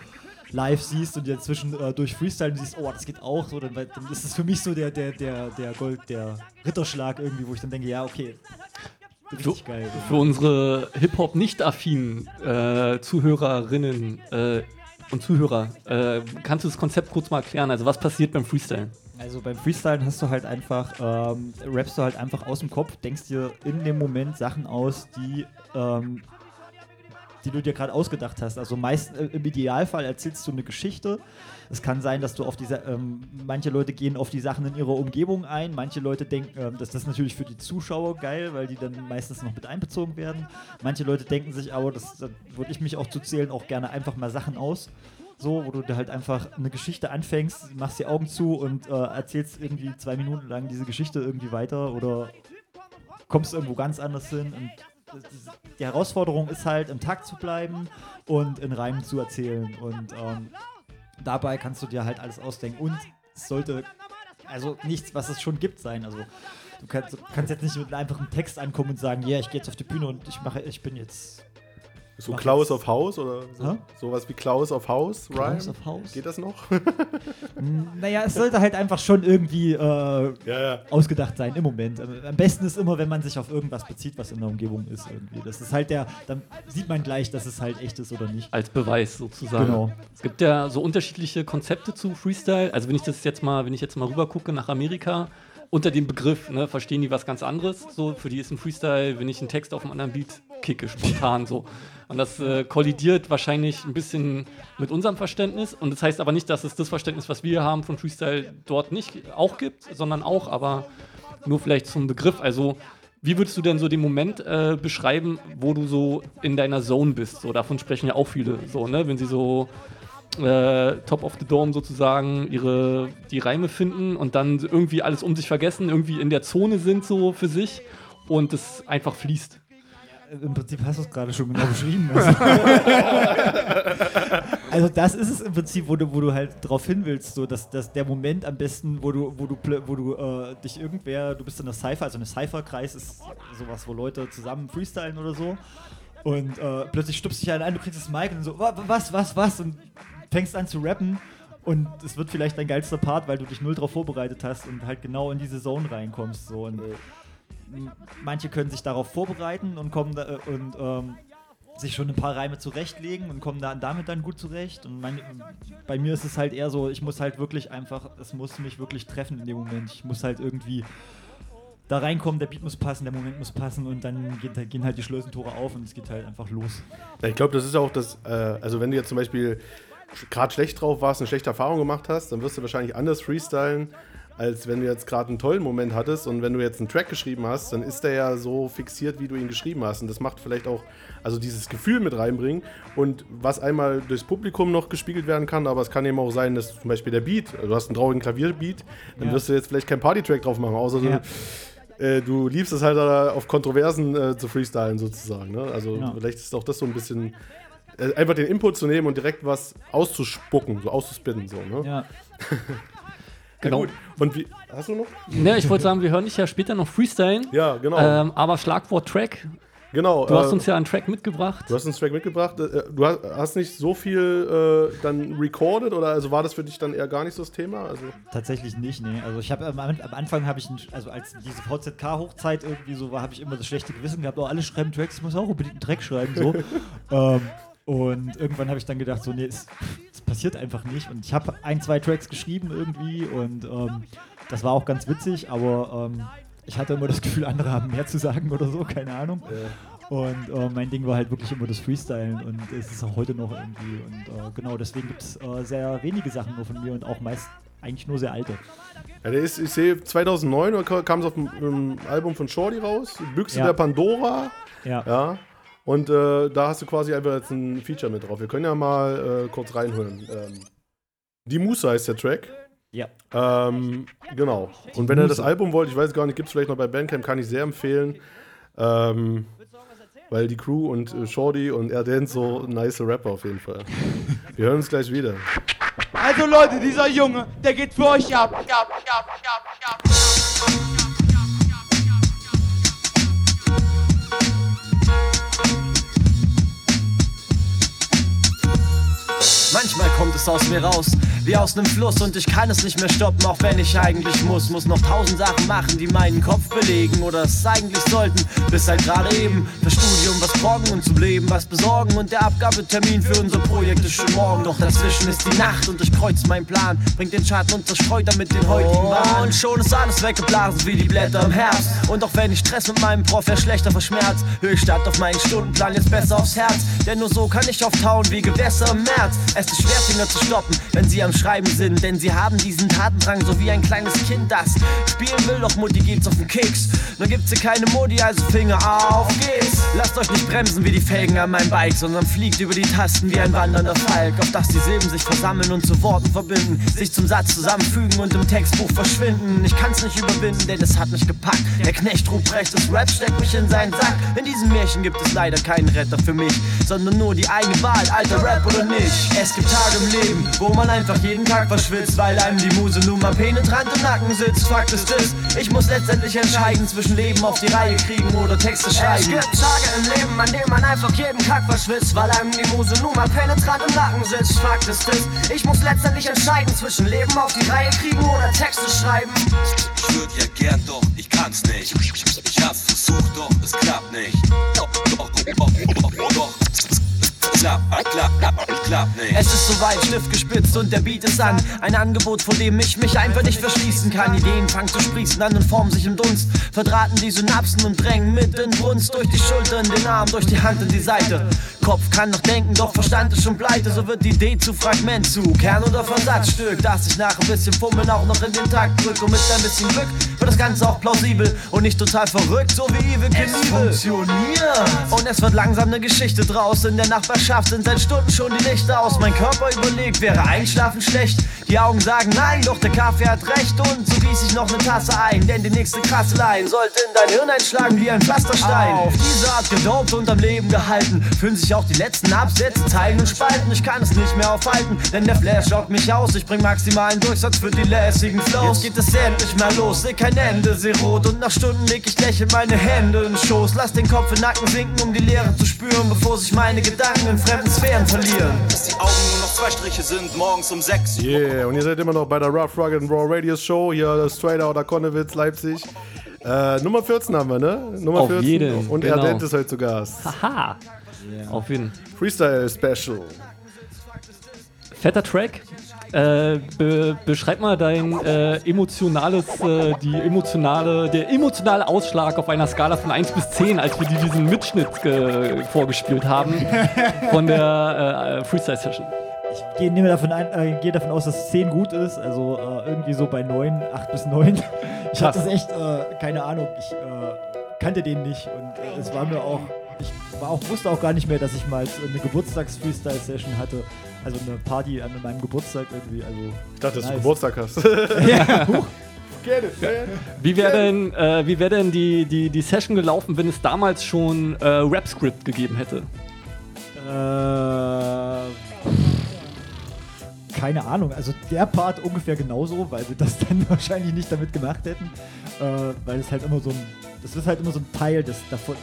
live siehst und dir inzwischen äh, durch Freestyle siehst, oh, das geht auch, so, dann, dann ist es für mich so der, der, der, der Gold, der Ritterschlag irgendwie, wo ich dann denke, ja, okay. Richtig für, geil. Für unsere Hip-Hop nicht affinen äh, Zuhörerinnen äh, und Zuhörer, äh, kannst du das Konzept kurz mal erklären? Also was passiert beim Freestyle? Also beim Freestylen hast du halt einfach, ähm, rappst du halt einfach aus dem Kopf, denkst dir in dem Moment Sachen aus, die ähm, die du dir gerade ausgedacht hast. Also meist äh, im Idealfall erzählst du eine Geschichte. Es kann sein, dass du auf diese, ähm, manche Leute gehen auf die Sachen in ihrer Umgebung ein, manche Leute denken, ähm, dass das natürlich für die Zuschauer geil, weil die dann meistens noch mit einbezogen werden. Manche Leute denken sich aber, das, da würde ich mich auch zu zählen, auch gerne einfach mal Sachen aus. So, wo du halt einfach eine Geschichte anfängst, machst die Augen zu und äh, erzählst irgendwie zwei Minuten lang diese Geschichte irgendwie weiter oder kommst irgendwo ganz anders hin und die Herausforderung ist halt, im Takt zu bleiben und in Reimen zu erzählen. Und ähm, dabei kannst du dir halt alles ausdenken. Und es sollte also nichts, was es schon gibt, sein. Also du kannst, kannst jetzt nicht mit einem einfachen Text ankommen und sagen, ja, yeah, ich gehe jetzt auf die Bühne und ich mache, ich bin jetzt so Klaus auf Haus oder so, sowas wie Klaus auf Haus, Klaus auf Haus? Geht das noch? [LAUGHS] naja, es sollte halt einfach schon irgendwie äh, ja, ja. ausgedacht sein im Moment. Am besten ist immer, wenn man sich auf irgendwas bezieht, was in der Umgebung ist irgendwie. Das ist halt der, dann sieht man gleich, dass es halt echt ist oder nicht. Als Beweis sozusagen. Genau. Es gibt ja so unterschiedliche Konzepte zu Freestyle. Also wenn ich das jetzt mal, wenn ich jetzt mal rüber gucke nach Amerika, unter dem Begriff ne, verstehen die was ganz anderes. So, für die ist ein Freestyle, wenn ich einen Text auf einem anderen Beat kicke, spontan so. Und das äh, kollidiert wahrscheinlich ein bisschen mit unserem Verständnis. Und das heißt aber nicht, dass es das Verständnis, was wir haben von Freestyle, dort nicht auch gibt, sondern auch, aber nur vielleicht zum Begriff. Also, wie würdest du denn so den Moment äh, beschreiben, wo du so in deiner Zone bist? So, davon sprechen ja auch viele, so, ne? Wenn sie so äh, Top of the Dome sozusagen ihre die Reime finden und dann irgendwie alles um sich vergessen, irgendwie in der Zone sind so für sich und es einfach fließt. Im Prinzip hast du es gerade schon genau beschrieben. Also. [LAUGHS] also. das ist es im Prinzip, wo du, wo du halt drauf hin willst, so dass, dass der Moment am besten, wo du, wo du, wo du äh, dich irgendwer, du bist in der Cypher, also eine Cypher-Kreis ist sowas, wo Leute zusammen freestylen oder so. Und äh, plötzlich stupst dich einer ein, du kriegst das Mic und so, was, was, was? Und fängst an zu rappen und es wird vielleicht dein geilster Part, weil du dich null drauf vorbereitet hast und halt genau in diese Zone reinkommst. So. Und, manche können sich darauf vorbereiten und kommen da, äh, und ähm, sich schon ein paar Reime zurechtlegen und kommen da, damit dann gut zurecht. Und mein, bei mir ist es halt eher so, ich muss halt wirklich einfach, es muss mich wirklich treffen in dem Moment. Ich muss halt irgendwie da reinkommen, der Beat muss passen, der Moment muss passen und dann geht, gehen halt die Schlösentore auf und es geht halt einfach los. Ja, ich glaube, das ist auch das, äh, also wenn du jetzt zum Beispiel gerade schlecht drauf warst, eine schlechte Erfahrung gemacht hast, dann wirst du wahrscheinlich anders freestylen, als wenn du jetzt gerade einen tollen Moment hattest und wenn du jetzt einen Track geschrieben hast, dann ist der ja so fixiert, wie du ihn geschrieben hast. Und das macht vielleicht auch, also dieses Gefühl mit reinbringen und was einmal durchs Publikum noch gespiegelt werden kann, aber es kann eben auch sein, dass zum Beispiel der Beat, du hast einen traurigen Klavierbeat, dann ja. wirst du jetzt vielleicht keinen Party-Track drauf machen, außer ja. du, äh, du liebst es halt auf Kontroversen äh, zu freestylen sozusagen. Ne? Also ja. vielleicht ist auch das so ein bisschen äh, einfach den Input zu nehmen und direkt was auszuspucken, so auszuspitten. So, ne? Ja. [LAUGHS] Genau. Ja, und wie, hast du noch? Ne, ich wollte sagen, wir hören dich ja später noch freestylen. Ja, genau. Ähm, aber Schlagwort Track. Genau. Du hast äh, uns ja einen Track mitgebracht. Du hast uns einen Track mitgebracht. Äh, du hast nicht so viel äh, dann recorded oder also war das für dich dann eher gar nicht so das Thema? Also Tatsächlich nicht, nee. Also ich habe am, am, Anfang habe ich, also als diese VZK-Hochzeit irgendwie so war, habe ich immer das schlechte Gewissen gehabt, oh, alle schreiben Tracks, ich muss auch unbedingt einen Track schreiben, so. [LAUGHS] ähm, und irgendwann habe ich dann gedacht, so, nee, es, es, passiert einfach nicht. Und ich habe ein, zwei Tracks geschrieben irgendwie und ähm, das war auch ganz witzig, aber ähm, ich hatte immer das Gefühl, andere haben mehr zu sagen oder so, keine Ahnung. Ja. Und äh, mein Ding war halt wirklich immer das Freestylen und es ist auch heute noch irgendwie. Und äh, genau, deswegen gibt es äh, sehr wenige Sachen nur von mir und auch meist eigentlich nur sehr alte. Ja, der ist, ich sehe, 2009 kam es auf dem Album von Shorty raus, Büchse Ja. der Pandora. Ja. ja. Und äh, da hast du quasi einfach jetzt ein Feature mit drauf. Wir können ja mal äh, kurz reinhören. Ähm, Die Musa heißt der Track. Ja. Ähm, genau. Und wenn ihr das Album wollt, ich weiß gar nicht, gibt es vielleicht noch bei Bandcamp, kann ich sehr empfehlen. Ähm, weil die Crew und äh, Shorty und Erden so nice Rapper auf jeden Fall. Wir hören uns gleich wieder. Also Leute, dieser Junge, der geht für euch ab. ab, ab, ab, ab. Manchmal kommt es aus mir raus, wie aus nem Fluss und ich kann es nicht mehr stoppen, auch wenn ich eigentlich muss. Muss noch tausend Sachen machen, die meinen Kopf belegen oder es eigentlich sollten. Bis halt gerade eben fürs Studium was borgen und zum Leben was besorgen und der Abgabetermin für unser Projekt ist schon morgen. Doch dazwischen ist die Nacht und ich kreuz meinen Plan, bringt den Schatten und zerstreut damit den heutigen Wahn. Und schon ist alles weggeblasen wie die Blätter im Herbst. Und auch wenn ich Stress mit meinem Prof ja schlechter verschmerzt, höre ich statt auf meinen Stundenplan jetzt besser aufs Herz. Denn nur so kann ich auftauen wie Gewässer im März. Es ist schwer, Finger zu stoppen, wenn sie am Schreiben sind. Denn sie haben diesen Tatendrang, so wie ein kleines Kind, das spielen will. Doch Mutti geht's auf den Keks. Nur gibt sie keine Modi, also Finger auf geht's. Lasst euch nicht bremsen wie die Felgen an meinem Bike, sondern fliegt über die Tasten wie ein wandernder Falk. Auf dass die Silben sich versammeln und zu Worten verbinden, sich zum Satz zusammenfügen und im Textbuch verschwinden. Ich kann's nicht überwinden, denn es hat mich gepackt. Der Knecht Ruprechtes Rap steckt mich in seinen Sack. In diesem Märchen gibt es leider keinen Retter für mich, sondern nur die eine Wahl, alter Rap oder nicht. Es gibt Tage im Leben, wo man einfach jeden Tag verschwitzt, weil einem die Muse nun mal penetrant im Nacken sitzt. Fakt ist es, ich muss letztendlich entscheiden zwischen Leben auf die Reihe kriegen oder Texte schreiben. Es gibt Tage im Leben, an denen man einfach jeden Kack verschwitzt, weil einem die Muse nun mal penetrant im Nacken sitzt. Fakt ist es, ich muss letztendlich entscheiden zwischen Leben auf die Reihe kriegen oder Texte schreiben. Ich würd ja gern, doch ich kann's nicht. Ich hab's versucht, doch es klappt nicht. Doch, doch, doch, doch, doch, doch. Klappt, klappt, klappt, nicht. Es ist soweit, Stift gespitzt und der Beat ist an. Ein Angebot, vor dem ich mich einfach nicht verschließen kann. Ideen fangen zu sprießen an und formen sich im Dunst. Verdrahten die Synapsen und drängen mit in Brunst. Durch die Schulter in den Arm, durch die Hand in die Seite. Kopf kann noch denken, doch Verstand ist schon pleite. So wird die Idee zu Fragment, zu Kern- oder Versatzstück. Das ich nach ein bisschen Fummeln auch noch in den Takt drück. Und mit ein bisschen Glück wird das Ganze auch plausibel und nicht total verrückt, so wie Evil Knievel. funktioniert. Und es wird langsam eine Geschichte draus. In der Nachbarschaft sind seit Stunden schon die Lichter aus. Mein Körper überlegt, wäre Einschlafen schlecht. Die Augen sagen nein, doch der Kaffee hat recht. Und so gieß ich noch eine Tasse ein, denn die nächste krasse Line sollte in dein Hirn einschlagen wie ein Pflasterstein. Auf diese Art gedopt und am Leben gehalten, fühlen sich auch die letzten Absätze teilen und spalten. Ich kann es nicht mehr aufhalten, denn der Flash lockt mich aus. Ich bring maximalen Durchsatz für die lässigen Flows. Jetzt geht es endlich mal los, seh kein Ende, seh rot. Und nach Stunden leg ich lächelnd meine Hände in den Schoß. Lass den Kopf in den Nacken sinken, um die Leere zu spüren, bevor sich meine Gedanken in fremden Sphären verlieren. Bis die Augen nur noch zwei Striche sind, morgens um sechs. Yeah, und ihr seid immer noch bei der Rough Rugged and Raw Radio Show, hier Straight Outta Konnewitz, Leipzig. Äh, Nummer 14 haben wir, ne? Nummer Auf 14. jeden, Und genau. Erdent ist heute zu Gast. Haha. Auf jeden. Freestyle Special. Fetter Track. Äh, be beschreib mal dein äh, emotionales, äh, die emotionale, der emotionale Ausschlag auf einer Skala von 1 bis 10, als wir dir diesen Mitschnitt äh, vorgespielt haben von der äh, Freestyle-Session. Ich gehe nehme davon, ein, äh, gehe davon aus, dass 10 gut ist, also äh, irgendwie so bei 9, 8 bis 9. [LAUGHS] Ich hatte das echt, äh, keine Ahnung, ich äh, kannte den nicht und äh, es war mir auch, ich war auch, wusste auch gar nicht mehr, dass ich mal eine Geburtstags-Freestyle-Session hatte. Also eine Party an meinem Geburtstag irgendwie. Also Ich dachte, dass du nice. Geburtstag hast. [LAUGHS] ja, huch. Wie wäre denn, äh, wie wär denn die, die, die Session gelaufen, wenn es damals schon äh, Rap-Script gegeben hätte? Äh, keine Ahnung. Also der Part ungefähr genauso, weil wir das [LAUGHS] dann wahrscheinlich nicht damit gemacht hätten. Äh, weil es halt immer so ein. Das ist halt immer so ein Teil des,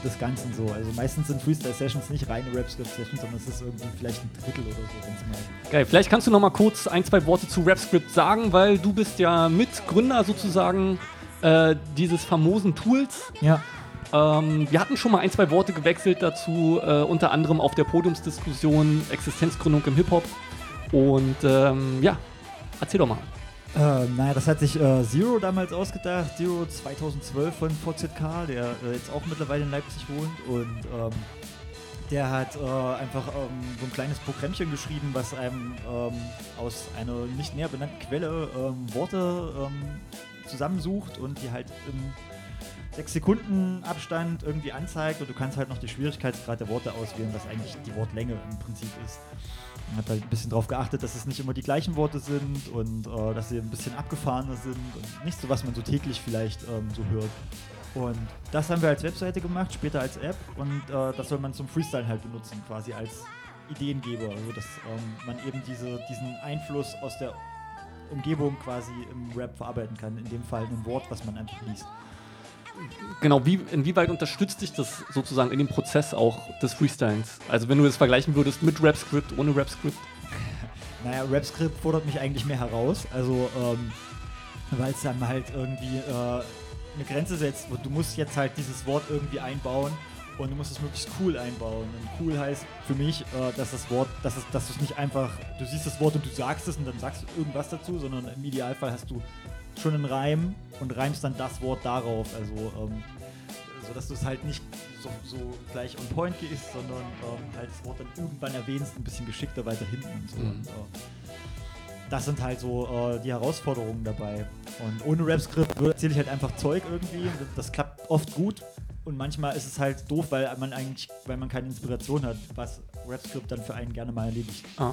des Ganzen so. Also meistens sind Freestyle-Sessions nicht reine Rap-Script-Sessions, sondern es ist irgendwie vielleicht ein Drittel oder so, wenn es mal. Geil, vielleicht kannst du noch mal kurz ein, zwei Worte zu Rap-Script sagen, weil du bist ja Mitgründer sozusagen äh, dieses famosen Tools. Ja. Ähm, wir hatten schon mal ein, zwei Worte gewechselt dazu, äh, unter anderem auf der Podiumsdiskussion Existenzgründung im Hip-Hop. Und ähm, ja, erzähl doch mal. Äh, naja, das hat sich äh, Zero damals ausgedacht. Zero 2012 von VZK, der äh, jetzt auch mittlerweile in Leipzig wohnt. Und ähm, der hat äh, einfach ähm, so ein kleines Programmchen geschrieben, was einem ähm, aus einer nicht näher benannten Quelle ähm, Worte ähm, zusammensucht und die halt in 6 Sekunden Abstand irgendwie anzeigt und du kannst halt noch die Schwierigkeitsgrad der Worte auswählen, was eigentlich die Wortlänge im Prinzip ist. Hat halt ein bisschen darauf geachtet, dass es nicht immer die gleichen Worte sind und äh, dass sie ein bisschen abgefahrener sind und nicht so, was man so täglich vielleicht ähm, so hört. Und das haben wir als Webseite gemacht, später als App und äh, das soll man zum Freestyle halt benutzen, quasi als Ideengeber, also dass ähm, man eben diese, diesen Einfluss aus der Umgebung quasi im Rap verarbeiten kann, in dem Fall ein Wort, was man einfach liest. Genau, wie, inwieweit unterstützt dich das sozusagen in dem Prozess auch des Freestyles? Also wenn du das vergleichen würdest mit Rap-Script, ohne Rap-Script? Naja, Rap-Script fordert mich eigentlich mehr heraus, also ähm, weil es dann halt irgendwie äh, eine Grenze setzt. Du musst jetzt halt dieses Wort irgendwie einbauen und du musst es möglichst cool einbauen. Und cool heißt für mich, äh, dass das Wort, dass, es, dass du es nicht einfach, du siehst das Wort und du sagst es und dann sagst du irgendwas dazu, sondern im Idealfall hast du schon einen Reim und reimst dann das Wort darauf. Also, ähm, so dass du es halt nicht so, so gleich on point gehst, sondern ähm, halt das Wort dann irgendwann erwähnst, ein bisschen geschickter weiter hinten und so. Mhm. Und, äh, das sind halt so äh, die Herausforderungen dabei. Und ohne Rap-Skript erzähle ich halt einfach Zeug irgendwie. Das, klappt oft gut. Und manchmal ist es halt doof, weil man eigentlich, weil man keine Inspiration hat, was Rap-Script dann für einen gerne mal erledigt. Ah.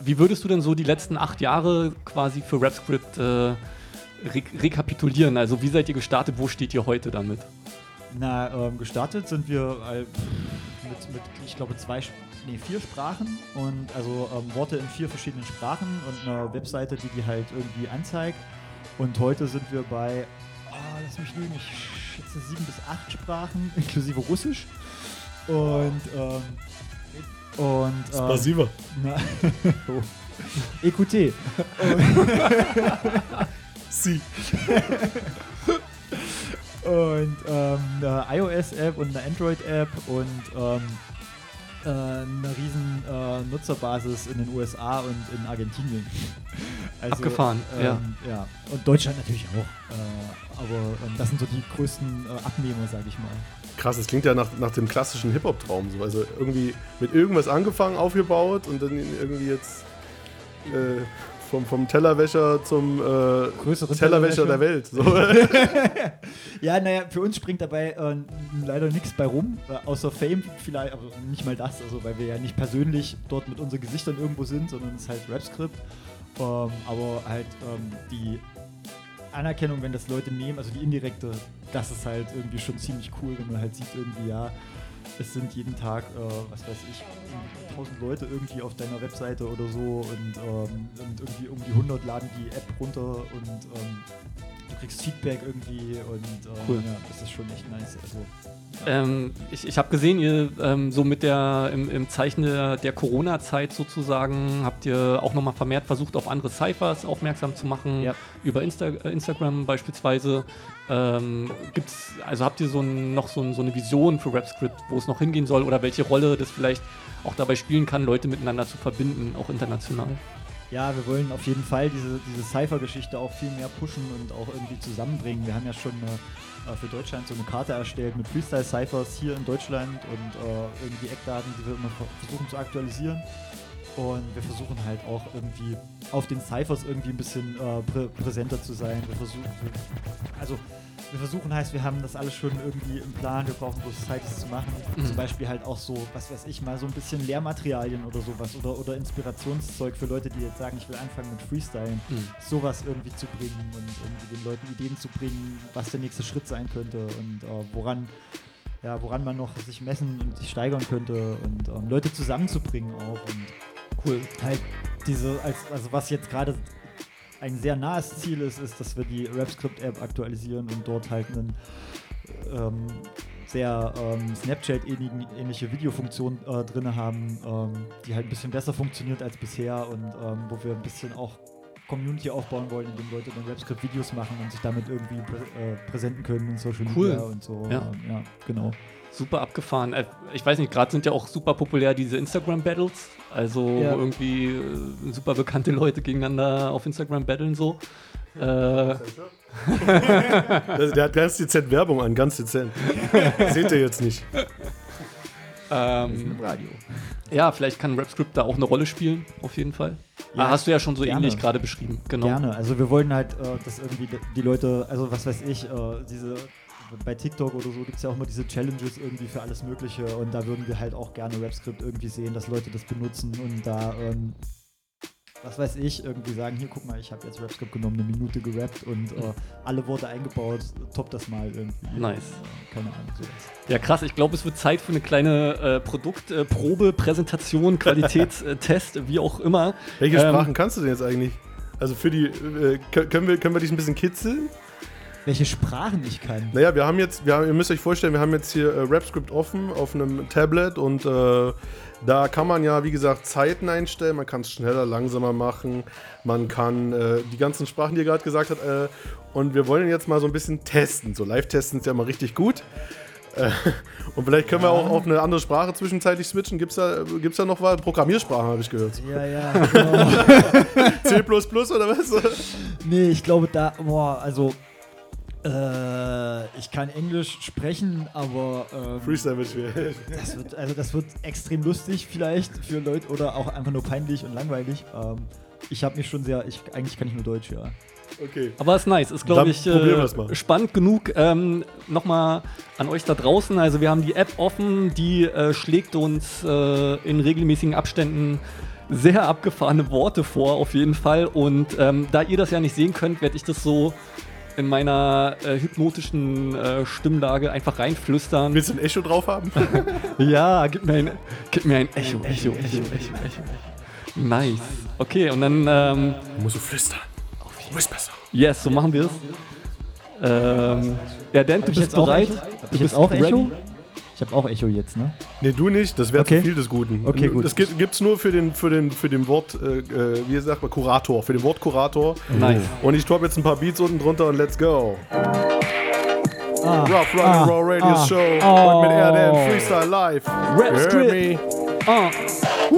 Wie würdest du denn so die letzten acht Jahre quasi für Rap-Script äh, re rekapitulieren? Also wie seid ihr gestartet? Wo steht ihr heute damit? Na, ähm, gestartet sind wir äh, mit, mit, ich glaube, zwei, nee, vier Sprachen und also ähm, Worte in vier verschiedenen Sprachen und eine Webseite, die die halt irgendwie anzeigt. Und heute sind wir bei, oh, lass mich lügen, ich schätze sieben bis acht Sprachen, [LAUGHS] inklusive Russisch. Und, ähm, und, ähm, Spasiba. na, [LAUGHS] oh. Écoutez. [LAUGHS] Sie. und ähm, eine iOS-App und eine Android-App und ähm, äh, eine riesen äh, Nutzerbasis in den USA und in Argentinien. Also, Abgefahren, ähm, ja. Und Deutschland natürlich auch. Äh, aber ähm, das sind so die größten äh, Abnehmer, sage ich mal. Krass, das klingt ja nach, nach dem klassischen Hip-Hop-Traum. So. Also irgendwie mit irgendwas angefangen, aufgebaut und dann irgendwie jetzt äh, vom, vom Tellerwäscher zum äh, Größeren Tellerwäscher Tellerwäscher. der Welt. So. [LAUGHS] ja, naja, für uns springt dabei äh, leider nichts bei rum, äh, außer Fame vielleicht, aber nicht mal das, also weil wir ja nicht persönlich dort mit unseren Gesichtern irgendwo sind, sondern es ist halt Rap-Script. Ähm, aber halt ähm, die Anerkennung, wenn das Leute nehmen, also die indirekte, das ist halt irgendwie schon ziemlich cool, wenn man halt sieht irgendwie, ja, es sind jeden Tag, äh, was weiß ich, 1000 Leute irgendwie auf deiner Webseite oder so und, ähm, und irgendwie um die 100 laden die App runter und ähm, du kriegst Feedback irgendwie und ähm, Cool. ja, das ist schon echt nice. Also, Ähm, ich ich habe gesehen, ihr ähm, so mit der im, im Zeichen der, der Corona-Zeit sozusagen habt ihr auch nochmal vermehrt versucht, auf andere Cyphers aufmerksam zu machen, über Insta äh, Instagram beispielsweise. Ähm, gibt's, also habt ihr so ein, noch so, ein, so eine Vision für RapScript, wo es noch hingehen soll oder welche Rolle das vielleicht auch dabei spielen kann, Leute miteinander zu verbinden, auch international? Ja, wir wollen auf jeden Fall diese, diese Cypher-Geschichte auch viel mehr pushen und auch irgendwie zusammenbringen. Wir haben ja schon eine, äh, für Deutschland so eine Karte erstellt mit Freestyle-Cyphers hier in Deutschland und äh, irgendwie Eckdaten, die wir immer ver- versuchen zu aktualisieren. Und wir versuchen halt auch irgendwie auf den Cyphers irgendwie ein bisschen äh, prä präsenter zu sein. Wir versuchen, also wir versuchen heißt, wir haben das alles schon irgendwie im Plan, wir brauchen bloß Zeit, es zu machen. Mhm. Zum Beispiel halt auch so, was weiß ich, mal so ein bisschen Lehrmaterialien oder sowas oder, oder Inspirationszeug für Leute, die jetzt sagen, ich will anfangen mit Freestylen, Mhm. sowas irgendwie zu bringen und irgendwie den Leuten Ideen zu bringen, was der nächste Schritt sein könnte und äh, woran ja, woran man noch sich messen und sich steigern könnte und ähm, Leute zusammenzubringen auch und cool. halt diese, als, also was jetzt gerade ein sehr nahes Ziel ist, ist, dass wir die RapScript-App aktualisieren und dort halt einen ähm, sehr ähm, Snapchat-ähnliche Videofunktion äh, drin haben, ähm, die halt ein bisschen besser funktioniert als bisher und ähm, wo wir ein bisschen auch Community aufbauen wollen, indem Leute dann RapScript-Videos machen und sich damit irgendwie prä äh, präsenten können in Social Cool. Media und so. Ja. Ja genau. Super abgefahren. Äh, Ich weiß nicht, gerade sind ja auch super populär diese Instagram-Battles. Also Ja. wo irgendwie äh, super bekannte Leute gegeneinander auf Instagram battlen so. Äh, [LAUGHS] Der, der hat ganz dezent Werbung an, ganz dezent. [LAUGHS] Seht ihr jetzt nicht. Ähm, im Radio. Ja, vielleicht kann RapScript da auch eine Rolle spielen, auf jeden Fall. Ja, ah, hast du ja schon so gerne. ähnlich gerade beschrieben. Genau. Gerne. Also wir wollen halt, äh, dass irgendwie die Leute, also was weiß ich, äh, diese bei TikTok oder so gibt es ja auch immer diese Challenges irgendwie für alles Mögliche und da würden wir halt auch gerne Rapscript irgendwie sehen, dass Leute das benutzen und da, ähm, was weiß ich, irgendwie sagen, hier guck mal, ich habe jetzt Rapscript genommen, eine Minute gerappt und äh, alle Worte eingebaut, top das mal irgendwie. Nice. Äh, keine Ahnung, sowas. Ja, krass. Ich glaube, es wird Zeit für eine kleine äh, Produktprobe, Präsentation, [LAUGHS] Qualitätstest, wie auch immer. Welche Ähm, Sprachen kannst du denn jetzt eigentlich? Also für die, äh, kö- können, wir, können wir dich ein bisschen kitzeln? Welche Sprachen ich kann? Naja, wir haben jetzt, wir haben, ihr müsst euch vorstellen, wir haben jetzt hier äh, RapScript offen auf einem Tablet und äh, da kann man ja, wie gesagt, Zeiten einstellen, man kann es schneller, langsamer machen, man kann äh, die ganzen Sprachen, die ihr gerade gesagt habt, äh, und wir wollen jetzt mal so ein bisschen testen. So Live-Testen ist ja immer richtig gut. Äh, [LAUGHS] und vielleicht können wir auch auf eine andere Sprache zwischenzeitlich switchen. Gibt es da, gibt's da noch was? Programmiersprachen, habe ich gehört. Ja, ja, [LAUGHS] genau. C oder was? Nee, ich glaube da, boah, also äh, ich kann Englisch sprechen, aber ähm, Freestyle wird schwer. Das wird, also das wird extrem lustig vielleicht für Leute oder auch einfach nur peinlich und langweilig. Ähm, ich habe mich schon sehr, ich, eigentlich kann ich nur Deutsch, ja. Okay. Aber ist nice, ist glaube ich äh, spannend genug. Ähm, Nochmal an euch da draußen. Also wir haben die App offen, die äh, schlägt uns äh, in regelmäßigen Abständen sehr abgefahrene Worte vor, auf jeden Fall. Und ähm, da ihr das ja nicht sehen könnt, werde ich das so in meiner äh, hypnotischen äh, Stimmlage einfach reinflüstern. Willst du ein Echo drauf haben? [LAUGHS] ja, gib mir ein, gib mir ein Echo, Echo, Echo, Echo, Echo. Nice. Okay, und dann. Ähm, musst du flüstern. Whispers. Yes, so machen wir es. Ähm, ja, Dan, du bist bereit? Echo? Du ich bist auch Echo? Ich habe auch Echo jetzt, ne? Nee, du nicht, das wäre Okay. zu viel des Guten. Okay, gut. Das gibt, gibt's nur für den, für den, für den Wort, äh, äh, wie sagt man, Kurator, für den Wortkurator. Nice. Und ich droppe jetzt ein paar Beats unten drunter und let's go. Ah, Rough Run ah, Raw Radio ah, Show. oh. Heute mit RDN Freestyle Live. Rap Script. me? Ah.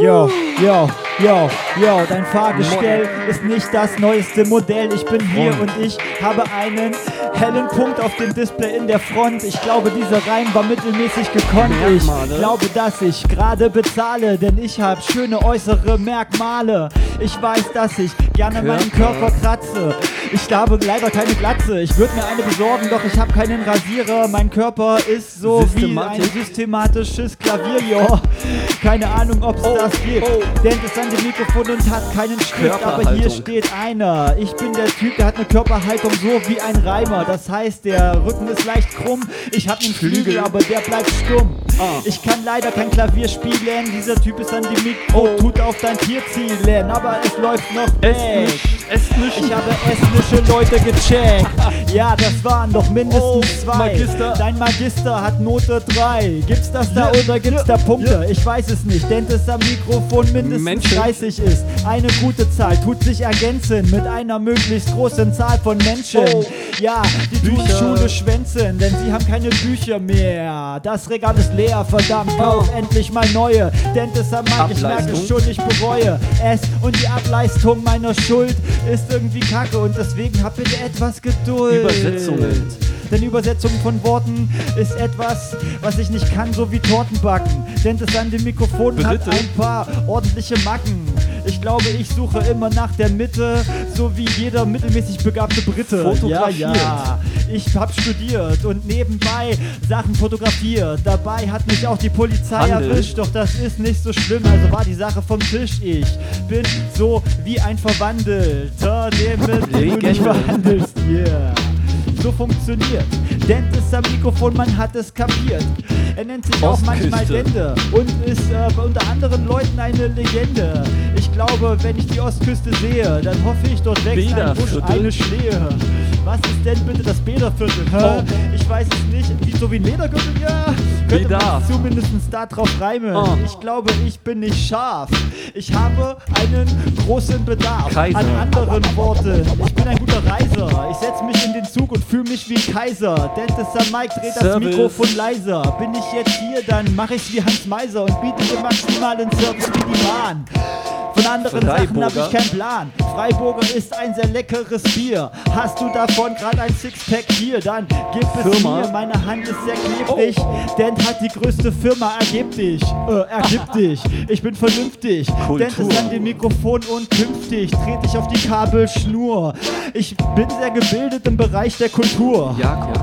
Yo, yo, yo, yo, dein Fahrgestell ist nicht das neueste Modell. Ich bin hier und ich habe einen hellen Punkt auf dem Display in der Front. Ich glaube, dieser Reim war mittelmäßig gekonnt. Ich glaube, dass ich gerade bezahle, denn ich habe schöne äußere Merkmale. Ich weiß, dass ich gerne meinen Körper. Kratze. Ich habe leider keine Glatze. Ich würde mir eine besorgen, doch ich habe keinen Rasierer. Mein Körper ist so wie ein systematisches Klavier, jo. Keine Ahnung, ob es das gibt. Es an dem Mikrofon und hat keinen Stift. Aber hier steht einer. Ich bin der Typ, der hat eine Körperhaltung so wie ein Reimer. Das heißt, der Rücken ist leicht krumm. Ich habe einen Flügel, aber der bleibt stumm. Ah. Ich kann leider kein Klavier spielen. Dieser Typ ist an dem Mikro, tut auf dein Tier zielen. Aber es läuft noch. Estnisch. Ich habe estnische Leute gecheckt. Ja, das waren doch mindestens zwei. Magister. Dein Magister hat Note 3. Gibt's das da oder gibt's da Punkte? Ich weiß es nicht, das am Mikrofon mindestens Menschen. 30 ist. Eine gute Zahl tut sich ergänzen mit einer möglichst großen Zahl von Menschen. Oh. Ja, die tun Bücher. Schule schwänzen, denn sie haben keine Bücher mehr. Das Regal ist leer, verdammt, kauf endlich mal neue. Denn am Mann, ich merke Ableistung. schon, ich bereue es. Und die Ableistung meiner Schuld ist irgendwie kacke und deswegen hab bitte etwas Geduld. Übersetzungen. Denn Übersetzung von Worten ist etwas, was ich nicht kann, so wie Torten backen. Denn das an dem Mikrofon hat Bitte? ein paar ordentliche Macken. Ich glaube, ich suche immer nach der Mitte, so wie jeder mittelmäßig begabte Brite. Fotografiert. Ja, ja. Ich hab studiert und nebenbei Sachen fotografiert. Dabei hat mich auch die Polizei Handel. erwischt, doch das ist nicht so schlimm, also war die Sache vom Tisch. Ich bin so wie ein Verwandelter, der mit dem du nicht Legende. verhandelst. Yeah. So funktioniert. Denn das am Mikrofon, man hat es kapiert. Er nennt sich auch manchmal. Dende und ist äh, unter anderen Leuten eine Legende. Ich glaube, wenn ich die Ostküste sehe, dann hoffe ich, dort wächst ein Busch eine Schlehe. Was ist denn bitte das Bäderviertel? Hä? Oh. Ich weiß es nicht. Wie, so wie ein Ledergürtel? Ja. Könnte man zumindest da drauf reimen. Oh. Ich glaube, ich bin nicht scharf. Ich habe einen großen Bedarf Kaiser. an anderen Worten. Ich bin ein guter Reiser. Ich setze mich in den Zug und fühle mich wie ein Kaiser. Denn das am Mike dreht das Service. Mikrofon leiser. Bin ich jetzt hier, dann mache ich's wie Hans Meiser und biete den maximalen Service wie die Bahn. Von anderen Sachen habe Freiburger. ich keinen Plan. Freiburger ist ein sehr leckeres Bier. Hast du davon gerade ein Sixpack hier, dann gib es Firma. mir. Meine Hand ist sehr klebrig, denn hat die größte Firma. Ergib dich, äh, ergib [LAUGHS] dich. Ich bin vernünftig, Kultur. denn es an dem Mikrofon und künftig trete ich auf die Kabelschnur. Ich bin sehr gebildet im Bereich der Kultur. Jakob.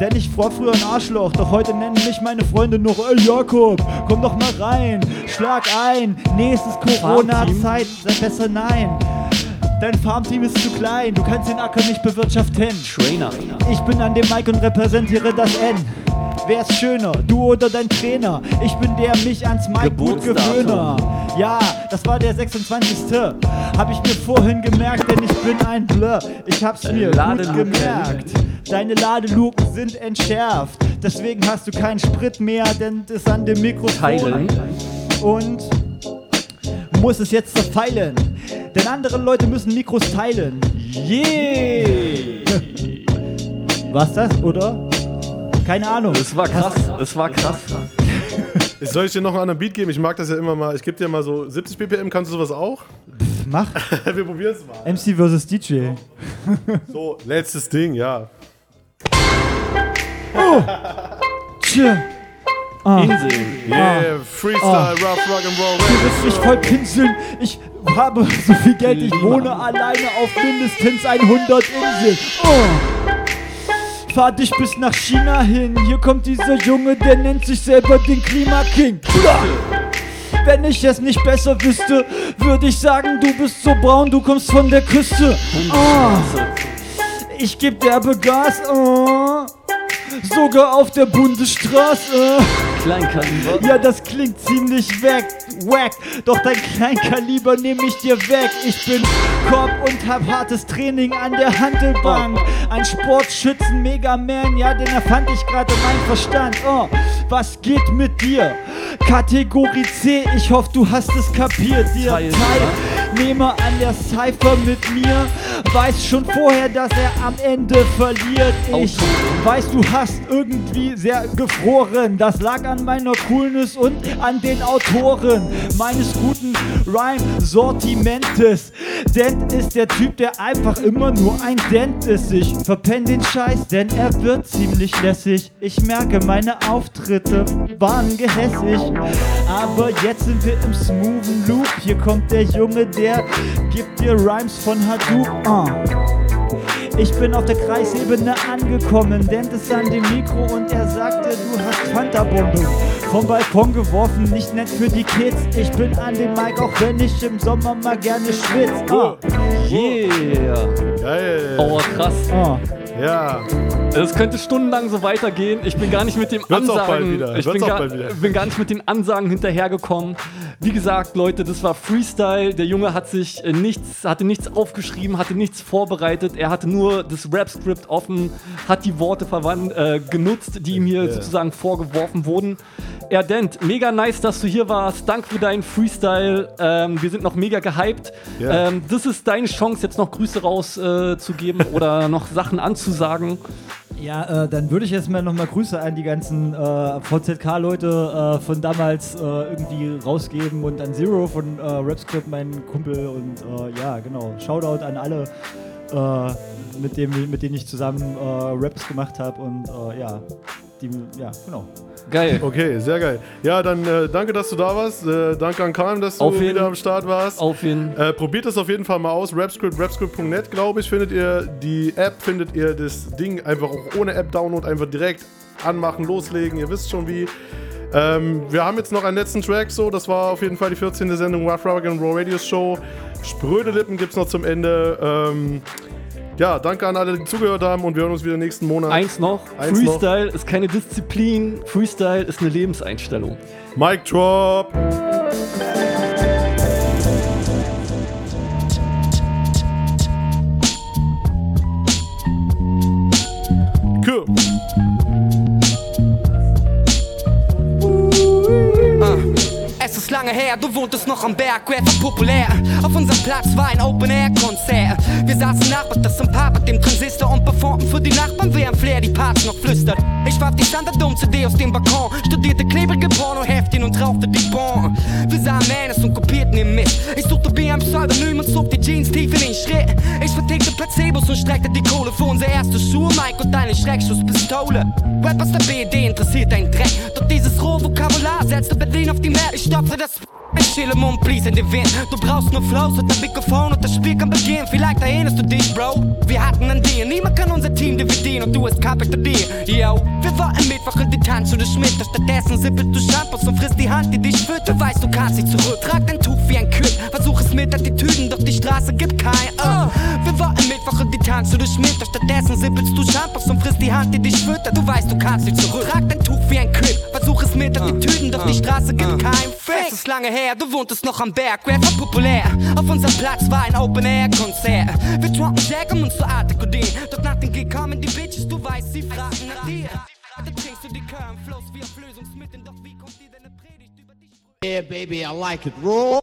Denn ich war früher ein Arschloch, doch heute nennen mich meine Freunde noch, ey Jakob, komm doch mal rein, schlag ein, nächstes Corona-Zeit, besser nein. Dein Farmteam ist zu klein, du kannst den Acker nicht bewirtschaften. Trainer. Ich bin an dem Mic und repräsentiere das N. Wer ist schöner, du oder dein Trainer? Ich bin der mich ans Mic gut gewöhner. Ja, das war der 26. Hab ich mir vorhin gemerkt, denn ich bin ein Blur. Ich hab's mir gut Ladeluken. gemerkt. Deine Ladeluken sind entschärft. Deswegen hast du keinen Sprit mehr, denn es an dem Mikrofon. Teilen. Und muss es jetzt zerfeilen. Denn andere Leute müssen Mikros teilen. Yeah! Was das, oder? Keine Ahnung. Es war krass, es war krass. Soll ich dir noch einen anderen Beat geben? Ich mag das ja immer mal. Ich gebe dir mal so 70 BPM. Kannst du sowas auch? Mach. [LAUGHS] Wir probieren es mal. MC versus DJ. So, letztes Ding, ja. Oh! Tschö. Ah. Inseln. Yeah, Freestyle, Rough Rock and Roll. Du wirst mich voll pinseln. Ich habe [LAUGHS] so viel Geld, ich wohne alleine auf mindestens 100 Inseln. Oh. Fahr dich bis nach China hin. Hier kommt dieser Junge, der nennt sich selber den Klimaking. Wenn ich es nicht besser wüsste, würde ich sagen, du bist so braun, du kommst von der Küste. Oh. Ich geb derbe Gas. Oh. Sogar auf der Bundesstraße. Kleinkaliber. Ja, das klingt ziemlich weg, wack. Doch dein Kleinkaliber nehme ich dir weg. Ich bin Cop und hab hartes Training an der Handelbank. Ein Sportschützen Megaman, ja, den erfand ich gerade mein Verstand. Oh, was geht mit dir? Kategorie C, ich hoffe, du hast es kapiert. Dir Teil, Teilnehmer an der Cypher mit mir weiß schon vorher, dass er am Ende verliert. Ich weiß, du hast irgendwie sehr gefroren. Das lag an meiner Coolness und an den Autoren meines guten Rhyme-Sortimentes. Dent ist der Typ, der einfach immer nur ein Dent ist. Ich verpenn den Scheiß, denn er wird ziemlich lässig. Ich merke, meine Auftritte waren gehässig. Aber jetzt sind wir im smoothen Loop. Hier kommt der Junge, der gibt dir Rhymes von Hadoop. Ah. Ich bin auf der Kreisebene angekommen, Dent ist an dem Mikro und er sagte, du hast Fanta-Bombe vom Balkon geworfen, nicht nett für die Kids. Ich bin an dem Mic, auch wenn ich im Sommer mal gerne schwitz. Ah. Yeah. Geil. Oh, krass. Ah. Ja. Es könnte stundenlang so weitergehen. Ich bin gar nicht mit dem Wird's Ansagen. Ich bin gar, bin gar nicht mit den Ansagen hinterhergekommen. Wie gesagt, Leute, das war Freestyle. Der Junge hat sich äh, nichts, hatte nichts aufgeschrieben, hatte nichts vorbereitet. Er hatte nur das Rap-Skript offen, hat die Worte äh, genutzt, die ihm hier Ja. sozusagen vorgeworfen wurden. Erdent, mega nice, dass du hier warst. Danke für deinen Freestyle. Ähm, wir sind noch mega gehypt. Ja. Ähm, das ist deine Chance, jetzt noch Grüße rauszugeben äh, oder noch Sachen anzusagen. Ja, äh, dann würde ich jetzt mal nochmal Grüße an die ganzen äh, VZK-Leute äh, von damals äh, irgendwie rausgeben und an Zero von äh, Rapscript, mein Kumpel und äh, ja, genau. Shoutout an alle, äh, mit, dem, mit denen ich zusammen Raps gemacht habe und ja, die, ja, genau. Geil. Okay, sehr geil. Ja, dann äh, danke, dass du da warst. Äh, danke an Kalm, dass du wieder am Start warst. Auf jeden Äh, probiert es auf jeden Fall mal aus. Rapscript, rapscript.net, glaube ich, findet ihr. Die App findet ihr das Ding einfach auch ohne App-Download einfach direkt anmachen, loslegen. Ihr wisst schon wie. Ähm, wir haben jetzt noch einen letzten Track, so. Das war auf jeden Fall die 14. Sendung Rough Rock and Raw Radio Show. Spröde Lippen gibt es noch zum Ende. Ähm, ja, danke an alle, die zugehört haben und wir hören uns wieder nächsten Monat. Eins noch, Eins noch. Freestyle ist keine Disziplin, Freestyle ist eine Lebenseinstellung. Mic Drop. Lange her, du wohntest noch am Berg, Rap war populär. Auf unserem Platz war ein Open-Air-Konzert. Wir saßen nachmittags im Park mit dem Transistor und performten für die Nachbarn, während Flair die Parts noch flüstert. Ich warf die Standard-Dom-CD aus dem Balkon, studierte klebrige Porno-Heftchen und rauchte die Bon. Wir sahen Manes und kopierten ihn mit. Ich suchte B am Pseudonym und zog die Jeans tief in den Schritt. Ich vertickte Placebos und streckte die Kohle für unser erstes Schuh, Mike und deine Schreckschusspistole. Rappers der BD interessiert ein Dreck, doch dieses rohe Vokabular setzte Berlin auf die Map. Ich stopfte das Yes. Ich chill im Mund, please in den Wind. Du brauchst nur Flows und ein Mikrofon und das Spiel kann beginnen. Vielleicht erinnerst du dich, Bro. Wir hatten ein Deal. Niemand kann unser Team dividieren und du hast Kapitalier. Yo, wir wollten Mittwoch in die Tanzschule Schmidt. Stattdessen sippelst du Shampoos und frisst die Hand, die dich führt. Du weißt, du kannst nicht zurück. Trag dein Tuch wie ein Kühl. Versuch es mit Attitüden, doch die Straße gibt kein. Oh. Wir wollten Mittwoch in die Tanzschule Schmidt. Stattdessen sippelst du Shampoos und frisst die Hand, die dich füttert. Du weißt, du kannst nicht zurück. Trag dein Tuch wie ein Kühl. Versuch es mit Attitüden, doch die Straße gibt kein Fick. Es ist lange her, du wohntest noch am Berg, Rap war populär. Auf unserem Platz war ein Open-Air-Konzert. Wir tranken Jack, um uns zu artikulieren. Doch nach dem Gig kamen die Bitches, du weißt, sie fragen nach dir. Da trinkst du die Current Flows wie Auflösungsmittel, doch wie kommt dir deine Predigt über dich? Yeah, baby, I like it. Roll.